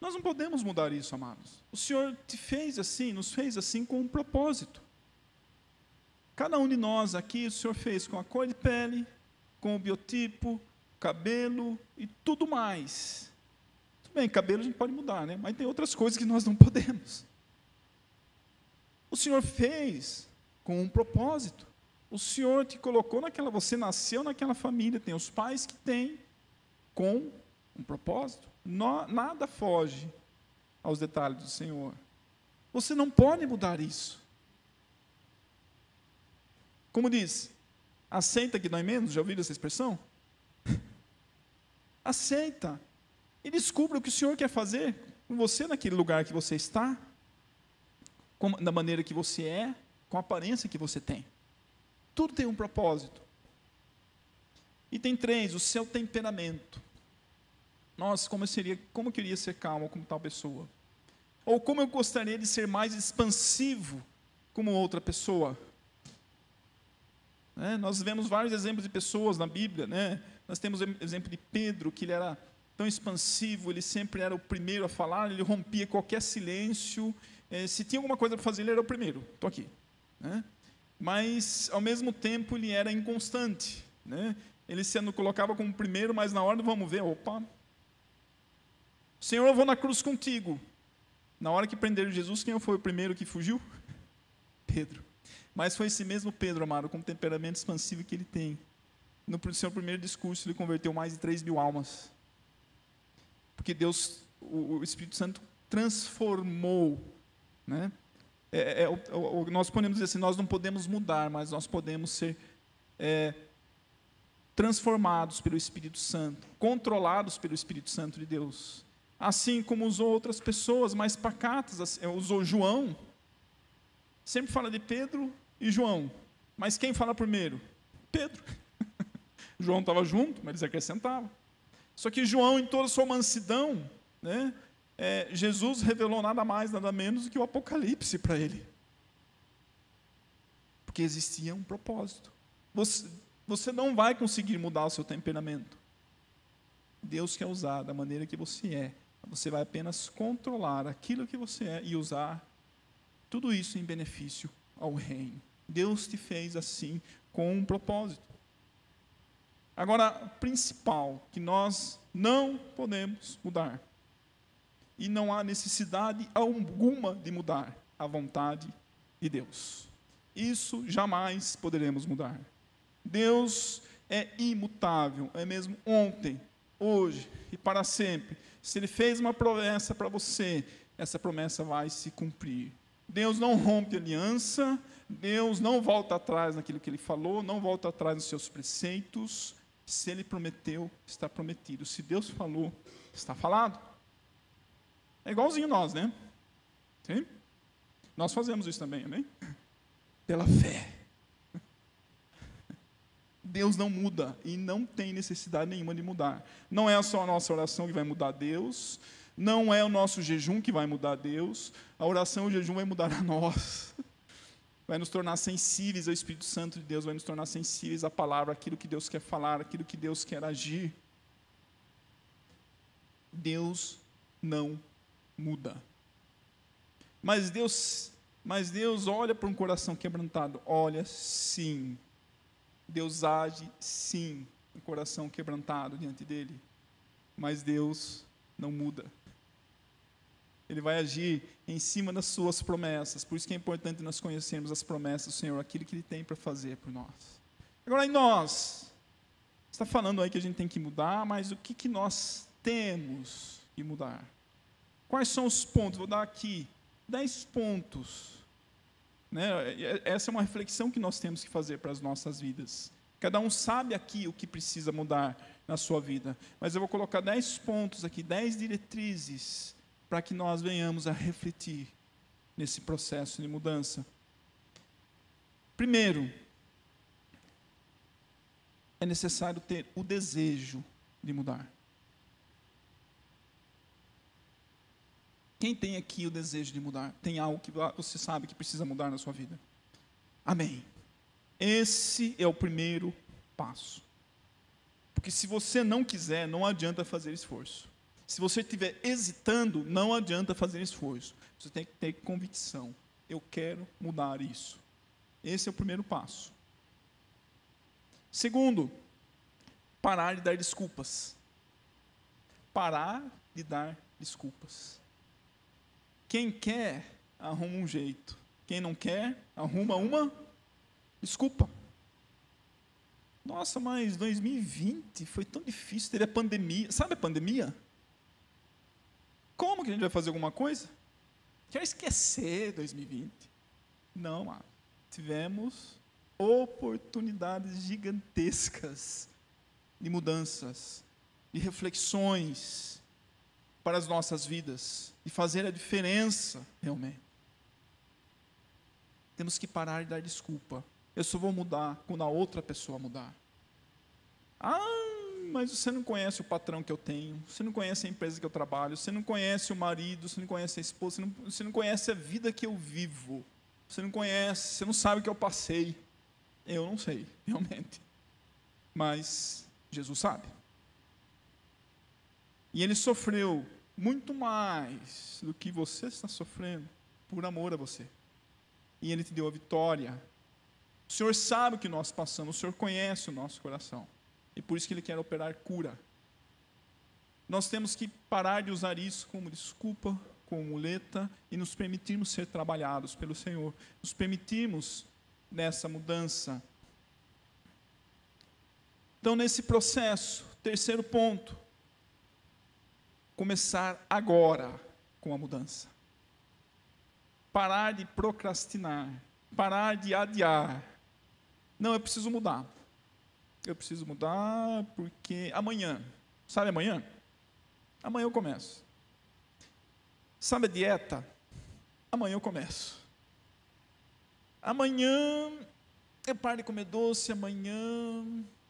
Nós não podemos mudar isso, amados. O Senhor te fez assim, nos fez assim com um propósito. Cada um de nós aqui, o Senhor fez com a cor de pele, com o biotipo, cabelo e tudo mais. Tudo bem, cabelo a gente pode mudar, né? Mas tem outras coisas que nós não podemos. O Senhor fez com um propósito. O Senhor te colocou naquela, você nasceu naquela família, tem os pais que têm, com um propósito. No, nada foge aos detalhes do Senhor. Você não pode mudar isso. Como diz, aceita que dói menos, já ouviram essa expressão? aceita. E descubra o que o Senhor quer fazer com você naquele lugar que você está, com, da maneira que você é, com a aparência que você tem. Tudo tem um propósito. E tem três, o seu temperamento. Nossa, como eu seria, como eu queria ser calmo como tal pessoa. Ou como eu gostaria de ser mais expansivo como outra pessoa. É, nós vemos vários exemplos de pessoas na Bíblia, né? Nós temos o exemplo de Pedro, que ele era tão expansivo, ele sempre era o primeiro a falar, ele rompia qualquer silêncio. É, se tinha alguma coisa para fazer, ele era o primeiro. Estou aqui. Né? Mas ao mesmo tempo ele era inconstante. Né? Ele sendo colocava como primeiro, mas na hora vamos ver, opa, Senhor, eu vou na cruz contigo. Na hora que prenderam Jesus, quem foi o primeiro que fugiu? Pedro. Mas foi esse mesmo Pedro, amado, com o temperamento expansivo que ele tem. No seu primeiro discurso, ele converteu mais de 3 mil almas. Porque Deus, o Espírito Santo, transformou né, é, é, o, o, nós podemos dizer assim, nós não podemos mudar, mas nós podemos ser é, transformados pelo Espírito Santo, controlados pelo Espírito Santo de Deus. Assim como usou outras pessoas mais pacatas, assim, usou João. Sempre fala de Pedro e João. Mas quem fala primeiro? Pedro. João estava junto, mas eles acrescentavam. Só que João, em toda a sua mansidão, né, é, Jesus revelou nada mais, nada menos do que o Apocalipse para ele. Porque existia um propósito. Você, você não vai conseguir mudar o seu temperamento. Deus quer usar da maneira que você é. Você vai apenas controlar aquilo que você é e usar tudo isso em benefício ao reino. Deus te fez assim com um propósito. Agora, principal que nós não podemos mudar e não há necessidade alguma de mudar a vontade de Deus. Isso jamais poderemos mudar. Deus é imutável, é mesmo ontem, hoje e para sempre. Se Ele fez uma promessa para você, essa promessa vai se cumprir. Deus não rompe aliança, Deus não volta atrás naquilo que Ele falou, não volta atrás nos seus preceitos. Se Ele prometeu, está prometido. Se Deus falou, está falado. É igualzinho nós, né? Sim? Nós fazemos isso também, amém? Pela fé. Deus não muda e não tem necessidade nenhuma de mudar. Não é só a nossa oração que vai mudar Deus, Não é o nosso jejum que vai mudar Deus, a oração e o jejum vai mudar a nós. Vai nos tornar sensíveis ao Espírito Santo de Deus, vai nos tornar sensíveis à palavra, aquilo que Deus quer falar, aquilo que Deus quer agir. Deus não muda. Mas Deus, mas Deus olha para um coração quebrantado, olha sim. Deus age sim, um coração quebrantado diante dele. Mas Deus não muda. Ele vai agir em cima das suas promessas. Por isso que é importante nós conhecermos as promessas do Senhor, aquilo que Ele tem para fazer por nós. Agora, em nós, está falando aí que a gente tem que mudar, mas o que, que nós temos que mudar? Quais são os pontos? Vou dar aqui dez pontos. Né? Essa é uma reflexão que nós temos que fazer para as nossas vidas. Cada um sabe aqui o que precisa mudar na sua vida. Mas eu vou colocar dez pontos aqui, dez diretrizes, para que nós venhamos a refletir nesse processo de mudança. Primeiro, é necessário ter o desejo de mudar. Quem tem aqui o desejo de mudar? Tem algo que você sabe que precisa mudar na sua vida? Amém. Esse é o primeiro passo. Porque se você não quiser, não adianta fazer esforço. Se você estiver hesitando, não adianta fazer esforço. Você tem que ter convicção. Eu quero mudar isso. Esse é o primeiro passo. Segundo, parar de dar desculpas. Parar de dar desculpas. Quem quer, arruma um jeito. Quem não quer, arruma uma desculpa. Nossa, mas 2020 foi tão difícil, teve a pandemia. Sabe a pandemia? Como que a gente vai fazer alguma coisa? Quer esquecer 2020? Não, mano. Tivemos oportunidades gigantescas de mudanças, de reflexões, para as nossas vidas e fazer a diferença realmente. Temos que parar de dar desculpa. Eu só vou mudar quando a outra pessoa mudar. Ah, mas você não conhece o patrão que eu tenho, você não conhece a empresa que eu trabalho, você não conhece o marido, você não conhece a esposa, você não, você não conhece a vida que eu vivo, você não conhece, você não sabe o que eu passei. Eu não sei, realmente. Mas Jesus sabe. E ele sofreu muito mais do que você está sofrendo por amor a você. E ele te deu a vitória. O Senhor sabe o que nós passamos, o Senhor conhece o nosso coração. E por isso que ele quer operar cura. Nós temos que parar de usar isso como desculpa, como muleta e nos permitirmos ser trabalhados pelo Senhor. Nos permitirmos nessa mudança. Então, nesse processo, terceiro ponto, começar agora com a mudança. Parar de procrastinar, parar de adiar. Não, eu preciso mudar. Eu preciso mudar porque amanhã, sabe amanhã? Amanhã eu começo. Sabe a dieta? Amanhã eu começo. Amanhã eu paro de comer doce, amanhã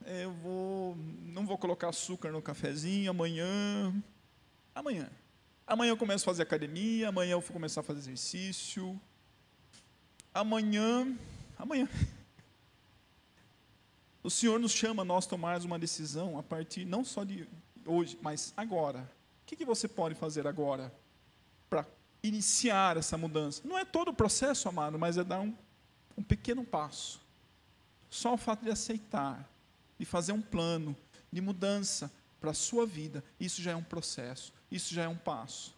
eu vou, não vou colocar açúcar no cafezinho, amanhã Amanhã. Amanhã eu começo a fazer academia, amanhã eu vou começar a fazer exercício. Amanhã, amanhã. O Senhor nos chama a nós tomarmos uma decisão a partir não só de hoje, mas agora. O que, que você pode fazer agora para iniciar essa mudança? Não é todo o processo, amado, mas é dar um, um pequeno passo. Só o fato de aceitar, de fazer um plano de mudança para a sua vida, isso já é um processo. Isso já é um passo.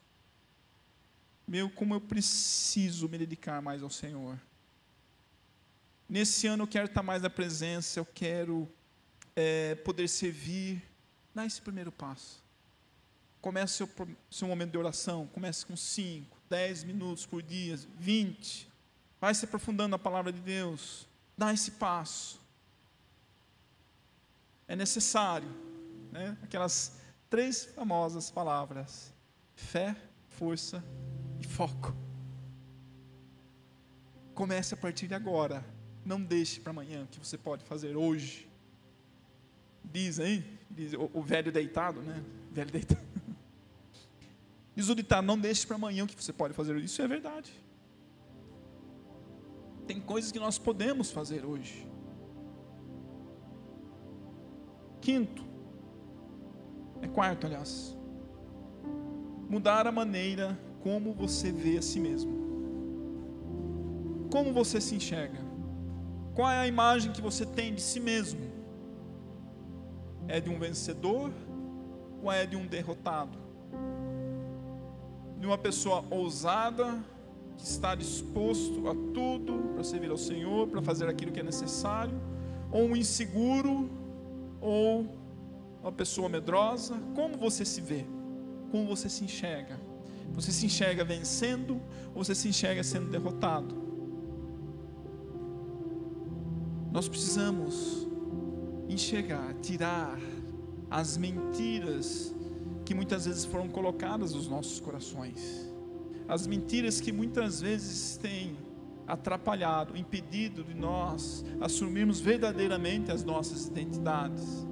Meu, como eu preciso me dedicar mais ao Senhor. Nesse ano eu quero estar mais na presença, eu quero é, poder servir. Dá esse primeiro passo. Comece seu, seu momento de oração, comece com 5, 10 minutos por dia, 20. Vai se aprofundando na palavra de Deus. Dá esse passo. É necessário. Né? Aquelas três famosas palavras: fé, força e foco. Comece a partir de agora. Não deixe para amanhã o que você pode fazer hoje. Diz diz o, o velho deitado, né? Velho deitado. Diz o ditado, não deixe para amanhã o que você pode fazer. Isso é verdade. Tem coisas que nós podemos fazer hoje. Quinto, é quarto, aliás, mudar a maneira como você vê a si mesmo. Como você se enxerga? Qual é a imagem que você tem de si mesmo? É de um vencedor ou é de um derrotado? De uma pessoa ousada, que está disposto a tudo para servir ao Senhor, para fazer aquilo que é necessário, ou um inseguro, ou uma pessoa medrosa? Como você se vê? Como você se enxerga? Você se enxerga vencendo ou você se enxerga sendo derrotado? Nós precisamos enxergar, tirar as mentiras que muitas vezes foram colocadas nos nossos corações. As mentiras que muitas vezes têm atrapalhado, impedido de nós assumirmos verdadeiramente as nossas identidades.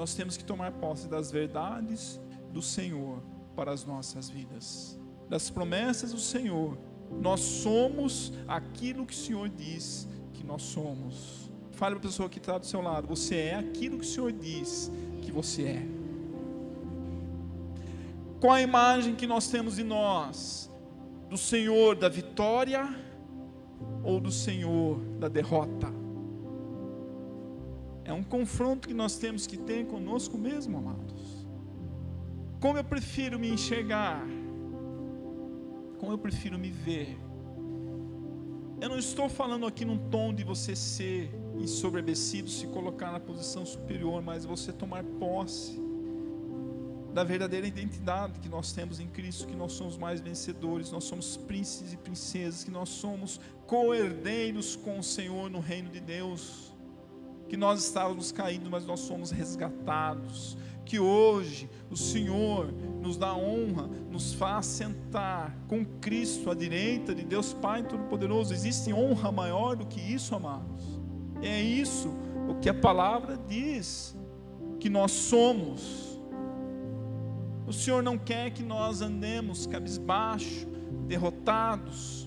Nós temos que tomar posse das verdades do Senhor para as nossas vidas, das promessas do Senhor. Nós somos aquilo que o Senhor diz que nós somos. Fale para a pessoa que está do seu lado: você é aquilo que o Senhor diz que você é. Qual a imagem que nós temos de nós? Do Senhor da vitória ou do Senhor da derrota? É um confronto que nós temos que ter conosco mesmo, amados. Como eu prefiro me enxergar? Como eu prefiro me ver? Eu não estou falando aqui num tom de você ser ensoberbecido, se colocar na posição superior, mas você tomar posse da verdadeira identidade que nós temos em Cristo, que nós somos mais vencedores, nós somos príncipes e princesas, que nós somos co-herdeiros com o Senhor no reino de Deus, que nós estávamos caídos, mas nós somos resgatados, que hoje o Senhor nos dá honra, nos faz sentar com Cristo à direita de Deus Pai Todo-Poderoso. Existe honra maior do que isso, amados. É isso o que a palavra diz que nós somos. O Senhor não quer que nós andemos cabisbaixo, derrotados.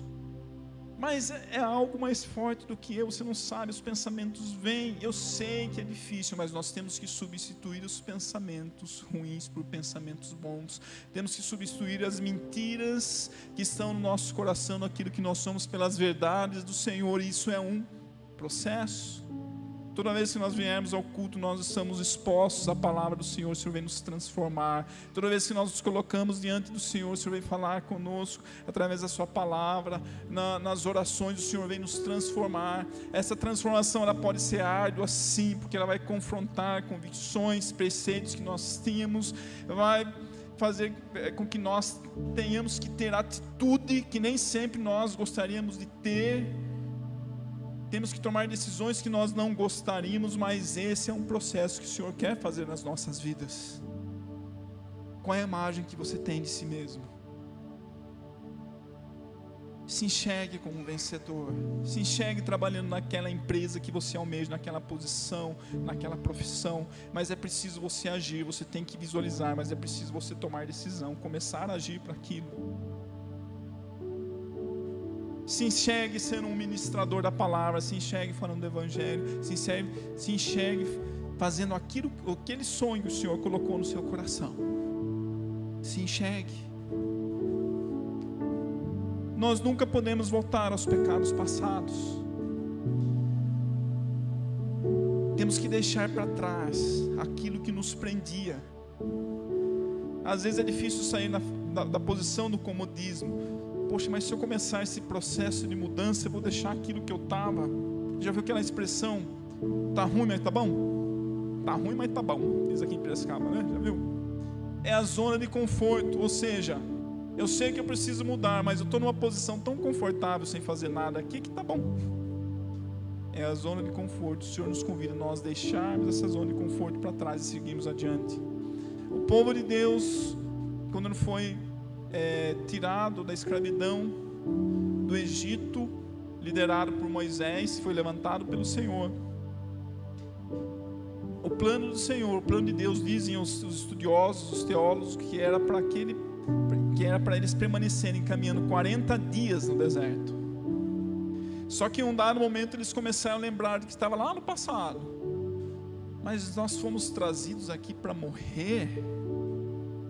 Mas é, é algo mais forte do que eu, você não sabe, os pensamentos vêm. Eu sei que é difícil, mas nós temos que substituir os pensamentos ruins por pensamentos bons. Temos que substituir as mentiras que estão no nosso coração, naquilo que nós somos, pelas verdades do Senhor. Isso é um processo. Toda vez que nós viermos ao culto, nós estamos expostos à palavra do Senhor, o Senhor vem nos transformar. Toda vez que nós nos colocamos diante do Senhor, o Senhor vem falar conosco através da Sua palavra, na, nas orações, o Senhor vem nos transformar. Essa transformação ela pode ser árdua, sim, porque ela vai confrontar convicções, preceitos que nós tínhamos, vai fazer é, com que nós tenhamos que ter atitude que nem sempre nós gostaríamos de ter temos que tomar decisões que nós não gostaríamos, mas esse é um processo que o Senhor quer fazer nas nossas vidas. Qual é a imagem que você tem de si mesmo? Se enxergue como um vencedor. Se enxergue trabalhando naquela empresa que você almeja, naquela posição, naquela profissão. Mas é preciso você agir, você tem que visualizar, mas é preciso você tomar decisão, começar a agir para aquilo se enxergue sendo um ministrador da palavra, se enxergue falando do evangelho, se enxergue, se enxergue fazendo aquilo, aquele sonho que o Senhor colocou no seu coração. Se enxergue. Nós nunca podemos voltar aos pecados passados. Temos que deixar para trás aquilo que nos prendia. Às vezes é difícil sair da, da, da posição do comodismo poxa, mas se eu começar esse processo de mudança, eu vou deixar aquilo que eu estava. Já viu aquela expressão? Tá ruim, mas tá bom? Tá ruim, mas tá bom. Diz aqui em Piracicaba, né? Já viu? É a zona de conforto, ou seja, eu sei que eu preciso mudar, mas eu estou numa posição tão confortável sem fazer nada aqui que tá bom. É a zona de conforto. O Senhor nos convida a nós deixarmos essa zona de conforto para trás e seguirmos adiante. O povo de Deus, quando não foi é, tirado da escravidão do Egito, liderado por Moisés, foi levantado pelo Senhor. O plano do Senhor, o plano de Deus, dizem os, os estudiosos, os teólogos, que era para aquele que era para eles permanecerem caminhando 40 dias no deserto. Só que em um dado momento eles começaram a lembrar de que estava lá no passado. Mas nós fomos trazidos aqui para morrer.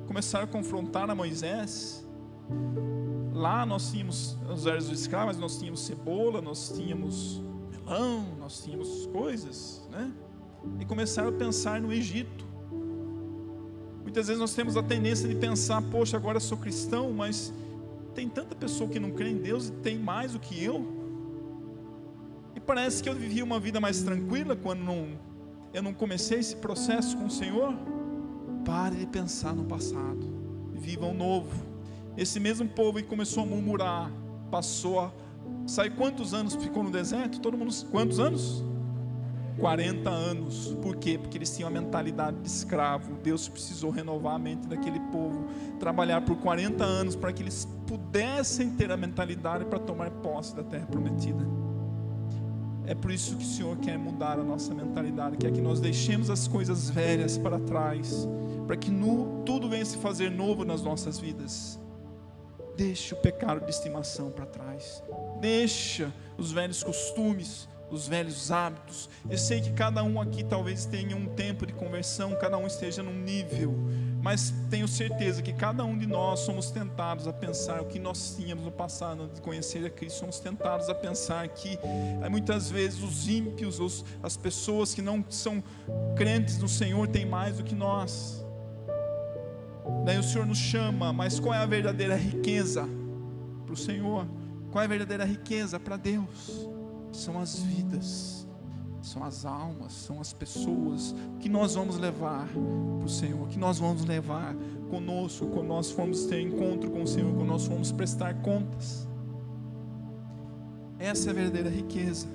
Começaram a confrontar a Moisés. Lá nós tínhamos os ervas do escravo, mas nós tínhamos cebola, nós tínhamos melão, nós tínhamos coisas, né? E começaram a pensar no Egito. Muitas vezes nós temos a tendência de pensar, poxa, agora sou cristão, mas tem tanta pessoa que não crê em Deus e tem mais do que eu. E parece que eu vivi uma vida mais tranquila quando não, eu não comecei esse processo com o Senhor. Pare de pensar no passado, viva o novo. Esse mesmo povo que começou a murmurar, passou a. Sabe quantos anos ficou no deserto? Todo mundo. Quantos anos? 40 anos. Por quê? Porque eles tinham a mentalidade de escravo. Deus precisou renovar a mente daquele povo, trabalhar por 40 anos para que eles pudessem ter a mentalidade para tomar posse da terra prometida. É por isso que o Senhor quer mudar a nossa mentalidade, quer que nós deixemos as coisas velhas para trás, para que no, tudo venha se fazer novo nas nossas vidas. Deixe o pecado de estimação para trás. Deixa os velhos costumes, os velhos hábitos. Eu sei que cada um aqui talvez tenha um tempo de conversão, cada um esteja num nível, mas tenho certeza que cada um de nós somos tentados a pensar o que nós tínhamos no passado de conhecer a Cristo, somos tentados a pensar que eh, muitas vezes os ímpios, os, as pessoas que não são crentes no Senhor têm mais do que nós. Daí o Senhor nos chama, mas qual é a verdadeira riqueza para o Senhor? Qual é a verdadeira riqueza para Deus? são as vidas, são as almas, são as pessoas que nós vamos levar para o Senhor, que nós vamos levar conosco quando nós formos ter encontro com o Senhor, quando nós formos prestar contas. Essa é a verdadeira riqueza.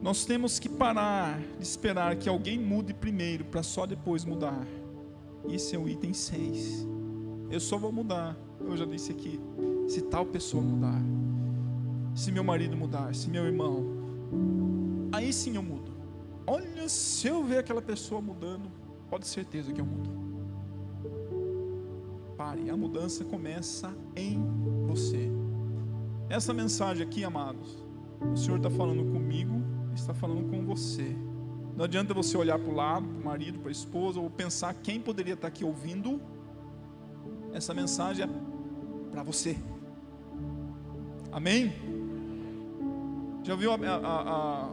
Nós temos que parar de esperar que alguém mude primeiro para só depois mudar. Esse é o item 6. Eu só vou mudar, eu já disse aqui, se tal pessoa mudar se meu marido mudar, se meu irmão, aí sim eu mudo. Olha, se eu ver aquela pessoa mudando, pode certeza que eu mudo. Pare, a mudança começa em você. Essa mensagem aqui, amados, o Senhor está falando comigo, está falando com você. Não adianta você olhar para o lado, para o marido, para a esposa, ou pensar quem poderia estar aqui ouvindo. Essa mensagem é para você. Amém? Já viu a, a, a,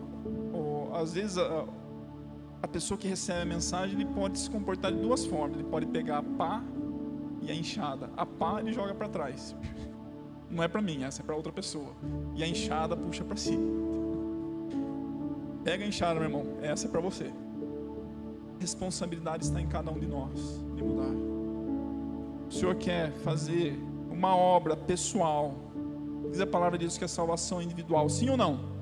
às vezes a, pessoa que recebe a mensagem ele pode se comportar de duas formas. Ele pode pegar a pá e a enxada. A pá ele joga para trás. Não é para mim, essa é para outra pessoa. E a enxada puxa para si. Pega a enxada, meu irmão. Essa é para você. Responsabilidade está em cada um de nós de mudar. O Senhor quer fazer uma obra pessoal Diz a palavra de Deus que a salvação é individual, sim ou não?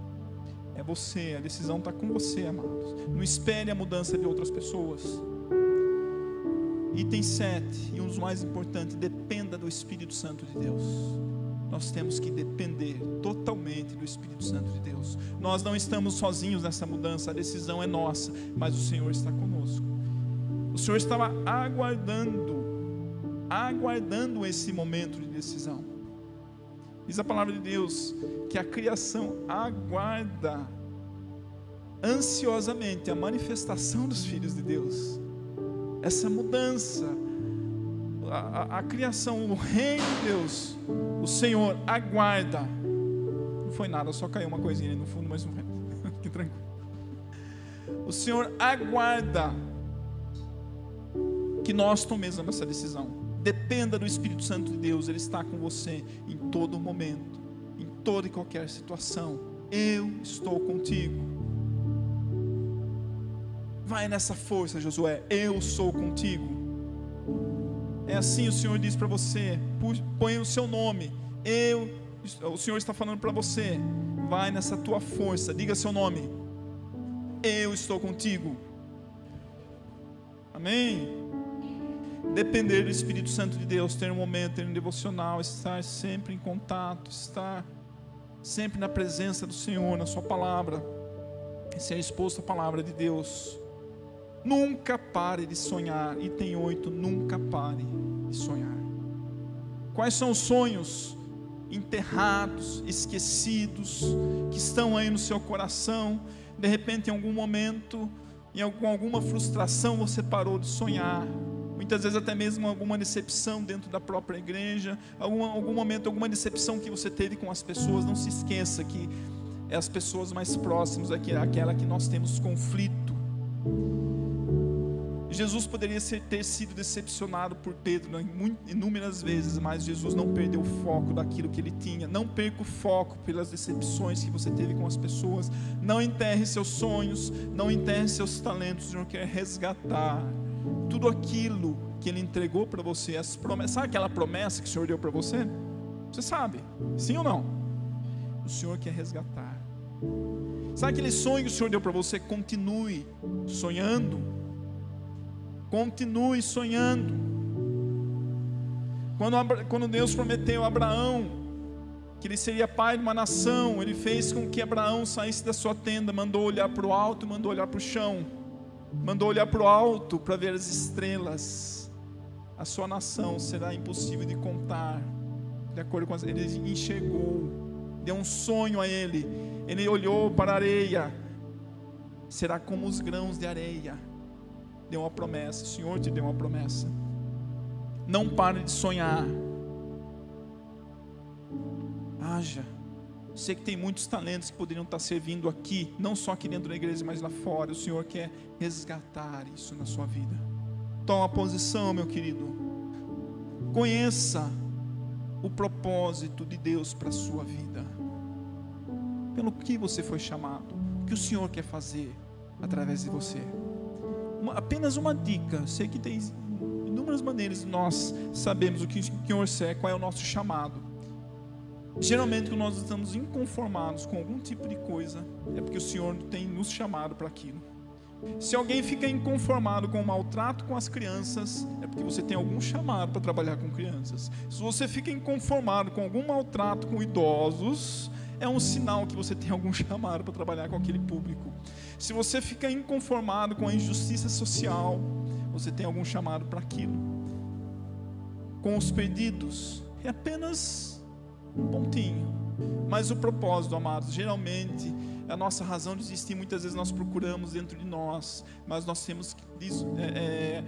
É você, a decisão está com você, amados. Não espere a mudança de outras pessoas. Item 7, e um dos mais importantes, dependa do Espírito Santo de Deus. Nós temos que depender totalmente do Espírito Santo de Deus. Nós não estamos sozinhos nessa mudança, a decisão é nossa, mas o Senhor está conosco. O Senhor estava aguardando, aguardando esse momento de decisão. Diz a palavra de Deus que a criação aguarda ansiosamente a manifestação dos filhos de Deus. Essa mudança, a, a, a criação, o reino de Deus, o Senhor aguarda. Não foi nada, só caiu uma coisinha ali no fundo, mas não foi. que tranquilo. O Senhor aguarda que nós tomemos essa decisão. Dependa do Espírito Santo de Deus, Ele está com você em todo momento, em toda e qualquer situação. Eu estou contigo. Vai nessa força, Josué. Eu sou contigo. É assim o Senhor diz para você: põe o seu nome. Eu, o Senhor está falando para você. Vai nessa tua força. Diga seu nome. Eu estou contigo. Amém depender do Espírito Santo de Deus, ter um momento, ter um devocional, estar sempre em contato, estar sempre na presença do Senhor, na Sua palavra, ser exposto à palavra de Deus. Nunca pare de sonhar. Item 8, nunca pare de sonhar. Quais são os sonhos enterrados, esquecidos, que estão aí no seu coração? De repente, em algum momento, em alguma frustração, você parou de sonhar. Muitas vezes até mesmo alguma decepção dentro da própria igreja, algum, algum momento, alguma decepção que você teve com as pessoas. Não se esqueça que é as pessoas mais próximas, aquela que nós temos conflito. Jesus poderia ter sido decepcionado por Pedro inúmeras vezes, mas Jesus não perdeu o foco daquilo que ele tinha. Não perca o foco pelas decepções que você teve com as pessoas. Não enterre seus sonhos, não enterre seus talentos. O Senhor quer resgatar tudo aquilo que Ele entregou para você. As promessas, sabe aquela promessa que o Senhor deu para você? Você sabe, sim ou não? O Senhor quer resgatar. Sabe aquele sonho que o Senhor deu para você? Continue sonhando Continue sonhando. Quando, quando Deus prometeu a Abraão que ele seria pai de uma nação, ele fez com que Abraão saísse da sua tenda, mandou olhar para o alto, mandou olhar para o chão, mandou olhar para o alto para ver as estrelas. A sua nação será impossível de contar, de acordo com as. Ele enxergou, deu um sonho a ele. Ele olhou para a areia, será como os grãos de areia deu uma promessa, o Senhor te deu uma promessa. Não pare de sonhar. Haja. Sei que tem muitos talentos que poderiam estar servindo aqui, não só aqui dentro da igreja, mas lá fora. O Senhor quer resgatar isso na sua vida. Toma posição, meu querido. Conheça o propósito de Deus para a sua vida. Pelo que você foi chamado, o que o Senhor quer fazer através de você uma, apenas uma dica. Sei que tem inúmeras maneiras nós sabemos o que o Senhor quer, qual é o nosso chamado. Geralmente, quando nós estamos inconformados com algum tipo de coisa, é porque o Senhor tem nos chamado para aquilo. Se alguém fica inconformado com o maltrato com as crianças, é porque você tem algum chamado para trabalhar com crianças. Se você fica inconformado com algum maltrato com idosos, é um sinal que você tem algum chamado para trabalhar com aquele público. Se você fica inconformado com a injustiça social, você tem algum chamado para aquilo. Com os perdidos, é apenas pontinho. Mas o propósito, amados, geralmente a nossa razão de existir, muitas vezes nós procuramos dentro de nós, mas nós temos que. É, é,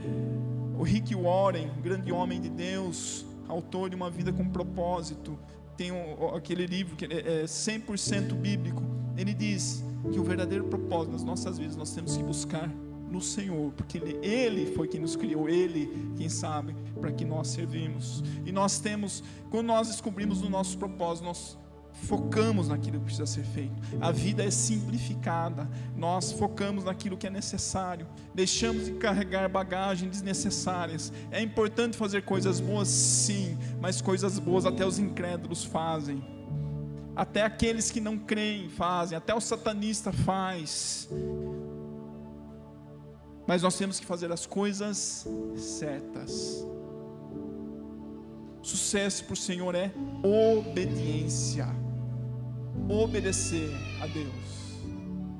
o Rick Warren, grande homem de Deus, autor de uma vida com propósito, tem um, aquele livro que é 100% bíblico. Ele diz que o verdadeiro propósito nas nossas vidas nós temos que buscar no Senhor, porque ele, ele, foi quem nos criou, Ele, quem sabe, para que nós servimos. E nós temos, quando nós descobrimos o nosso propósito, nós focamos naquilo que precisa ser feito. A vida é simplificada. Nós focamos naquilo que é necessário. Deixamos de carregar bagagens desnecessárias. É importante fazer coisas boas, sim, mas coisas boas até os incrédulos fazem. Até aqueles que não creem fazem, até o satanista faz. Mas nós temos que fazer as coisas certas. Sucesso para o Senhor é obediência. Obedecer a Deus.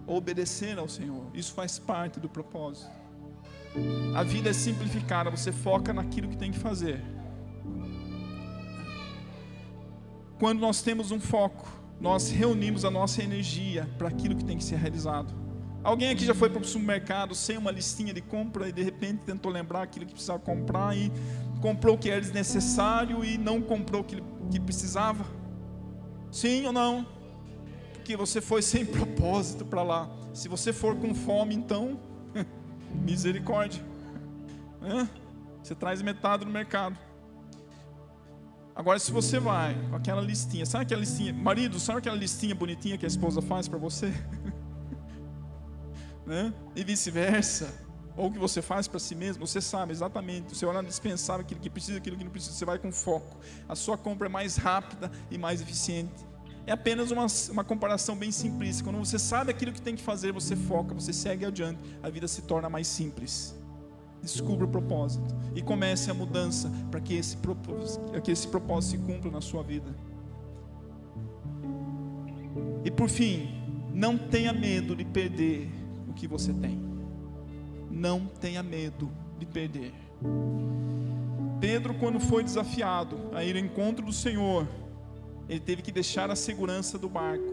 Obedecer ao Senhor. Isso faz parte do propósito. A vida é simplificada, você foca naquilo que tem que fazer. Quando nós temos um foco, nós reunimos a nossa energia para aquilo que tem que ser realizado. Alguém aqui já foi para o supermercado sem uma listinha de compra e de repente tentou lembrar aquilo que precisava comprar e comprou o que era desnecessário e não comprou o que, que precisava? Sim ou não? Porque você foi sem propósito para lá. Se você for com fome, então, misericórdia. Você traz metade no mercado. Agora, se você vai com aquela listinha, sabe aquela listinha, marido, sabe aquela listinha bonitinha que a esposa faz para você? né? E vice-versa. Ou o que você faz para si mesmo, você sabe exatamente. Você olha dispensável aquilo que precisa, aquilo que não precisa, você vai com foco. A sua compra é mais rápida e mais eficiente. É apenas uma, uma comparação bem simplista. Quando você sabe aquilo que tem que fazer, você foca, você segue adiante, a vida se torna mais simples. Descubra o propósito e comece a mudança para que esse que esse propósito se cumpra na sua vida. E por fim, não tenha medo de perder o que você tem. Não tenha medo de perder. Pedro, quando foi desafiado a ir ao encontro do Senhor, ele teve que deixar a segurança do barco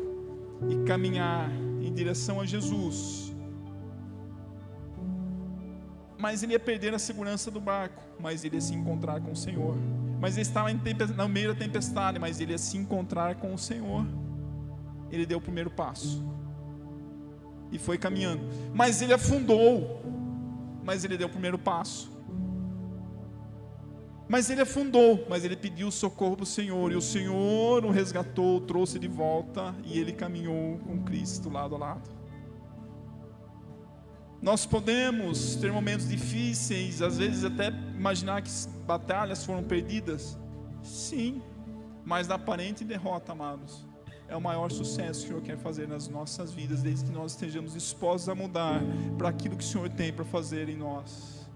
e caminhar em direção a Jesus. Mas ele ia perder a segurança do barco, mas ele ia se encontrar com o Senhor. Mas ele estava no meio da tempestade, mas ele ia se encontrar com o Senhor. Ele deu o primeiro passo e foi caminhando. Mas ele afundou, mas ele deu o primeiro passo. Mas ele afundou, mas ele pediu socorro para o Senhor, e o Senhor o resgatou, o trouxe de volta, e ele caminhou com Cristo lado a lado. Nós podemos ter momentos difíceis, às vezes até imaginar que batalhas foram perdidas. Sim, mas na aparente derrota, amados, é o maior sucesso que o Senhor quer fazer nas nossas vidas, desde que nós estejamos dispostos a mudar para aquilo que o Senhor tem para fazer em nós.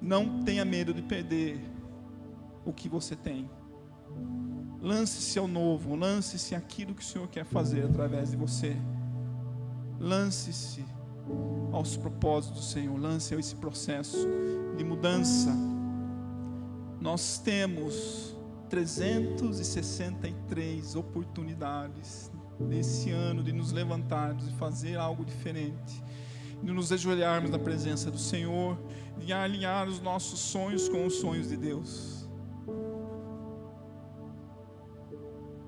Não tenha medo de perder o que você tem. Lance-se ao novo, lance-se aquilo que o Senhor quer fazer através de você. Lance-se aos propósitos do Senhor, lance esse processo de mudança. Nós temos 363 oportunidades nesse ano de nos levantarmos e fazer algo diferente, de nos ajoelharmos na presença do Senhor, de alinhar os nossos sonhos com os sonhos de Deus.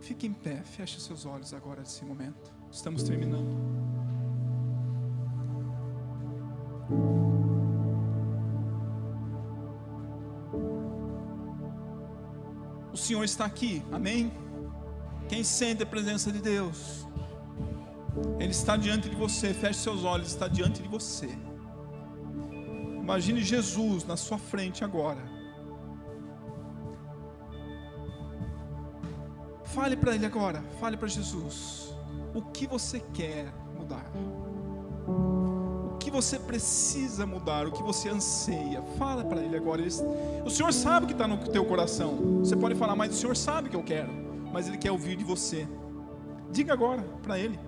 Fique em pé, feche seus olhos agora nesse momento. Estamos terminando. Senhor está aqui, amém? Quem sente a presença de Deus, Ele está diante de você. Feche seus olhos, está diante de você. Imagine Jesus na sua frente agora. Fale para Ele agora, fale para Jesus. O que você quer mudar? O você precisa mudar? O que você anseia? Fala para Ele agora. o Senhor sabe o que está no teu coração. Você pode falar, mas o Senhor sabe que eu quero. Mas Ele quer ouvir de você. Diga agora para Ele.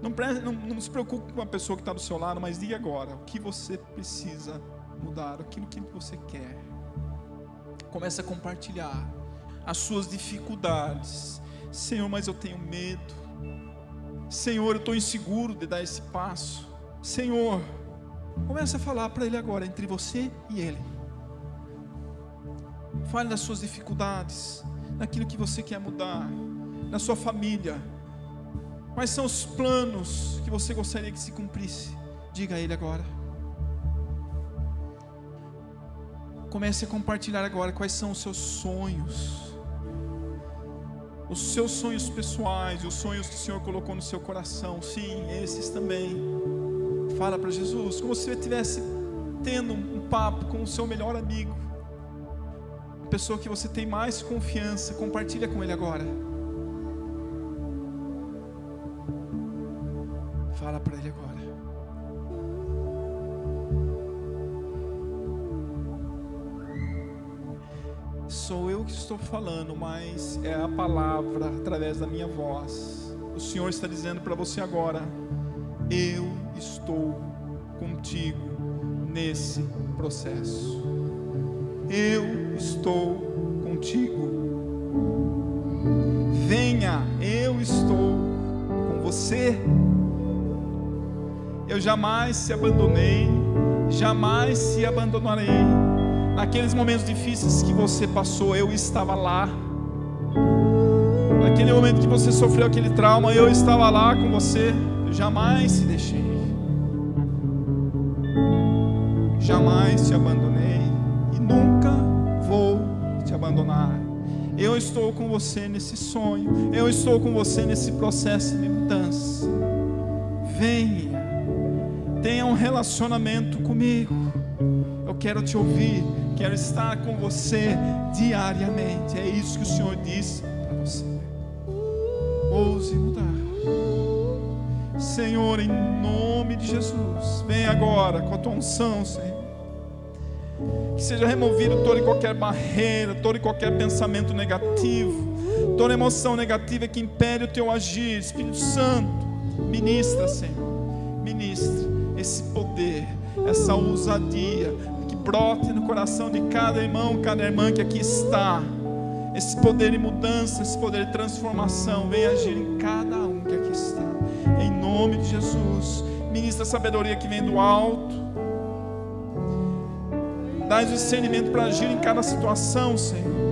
Não, não, não, se preocupe com a pessoa que está do seu lado, mas diga agora o que você precisa mudar, aquilo que você quer. Comece a compartilhar as suas dificuldades. Senhor, mas eu tenho medo. Senhor, eu estou inseguro de dar esse passo. Senhor, comece a falar para Ele agora, entre você e Ele. Fale das suas dificuldades, naquilo que você quer mudar, na sua família. Quais são os planos que você gostaria que se cumprisse? Diga a Ele agora. Comece a compartilhar agora quais são os seus sonhos os seus sonhos pessoais, os sonhos que o Senhor colocou no seu coração, sim, esses também. Fala para Jesus, como se você estivesse tendo um papo com o seu melhor amigo, a pessoa que você tem mais confiança, compartilha com ele agora. Fala para ele agora. sou eu que estou falando, mas é a palavra através da minha voz. O Senhor está dizendo para você agora: Eu estou contigo nesse processo. Eu estou contigo. Venha, eu estou com você. Eu jamais se abandonei, jamais se abandonarei Naqueles momentos difíceis que você passou, eu estava lá. Naquele momento que você sofreu aquele trauma, eu estava lá com você. Eu jamais te deixei. Te abandonei e nunca vou te abandonar. Eu estou com você nesse sonho. Eu estou com você nesse processo de mudança. Venha. Tenha um relacionamento comigo. Eu quero te ouvir. Quero estar com você diariamente. É isso que o Senhor diz para você. Ouse mudar. Senhor, em nome de Jesus, vem agora com a tua unção, Senhor. Que seja removido toda e qualquer barreira, todo e qualquer pensamento negativo, toda emoção negativa que impede o teu agir. Espírito Santo, ministra, Senhor. Ministra esse poder, essa ousadia, que brote no coração de cada irmão, cada irmã que aqui está. Esse poder de mudança, esse poder de transformação, venha agir em cada um que aqui está. Em nome de Jesus, ministra a sabedoria que vem do alto. Dá discernimento para agir em cada situação, Senhor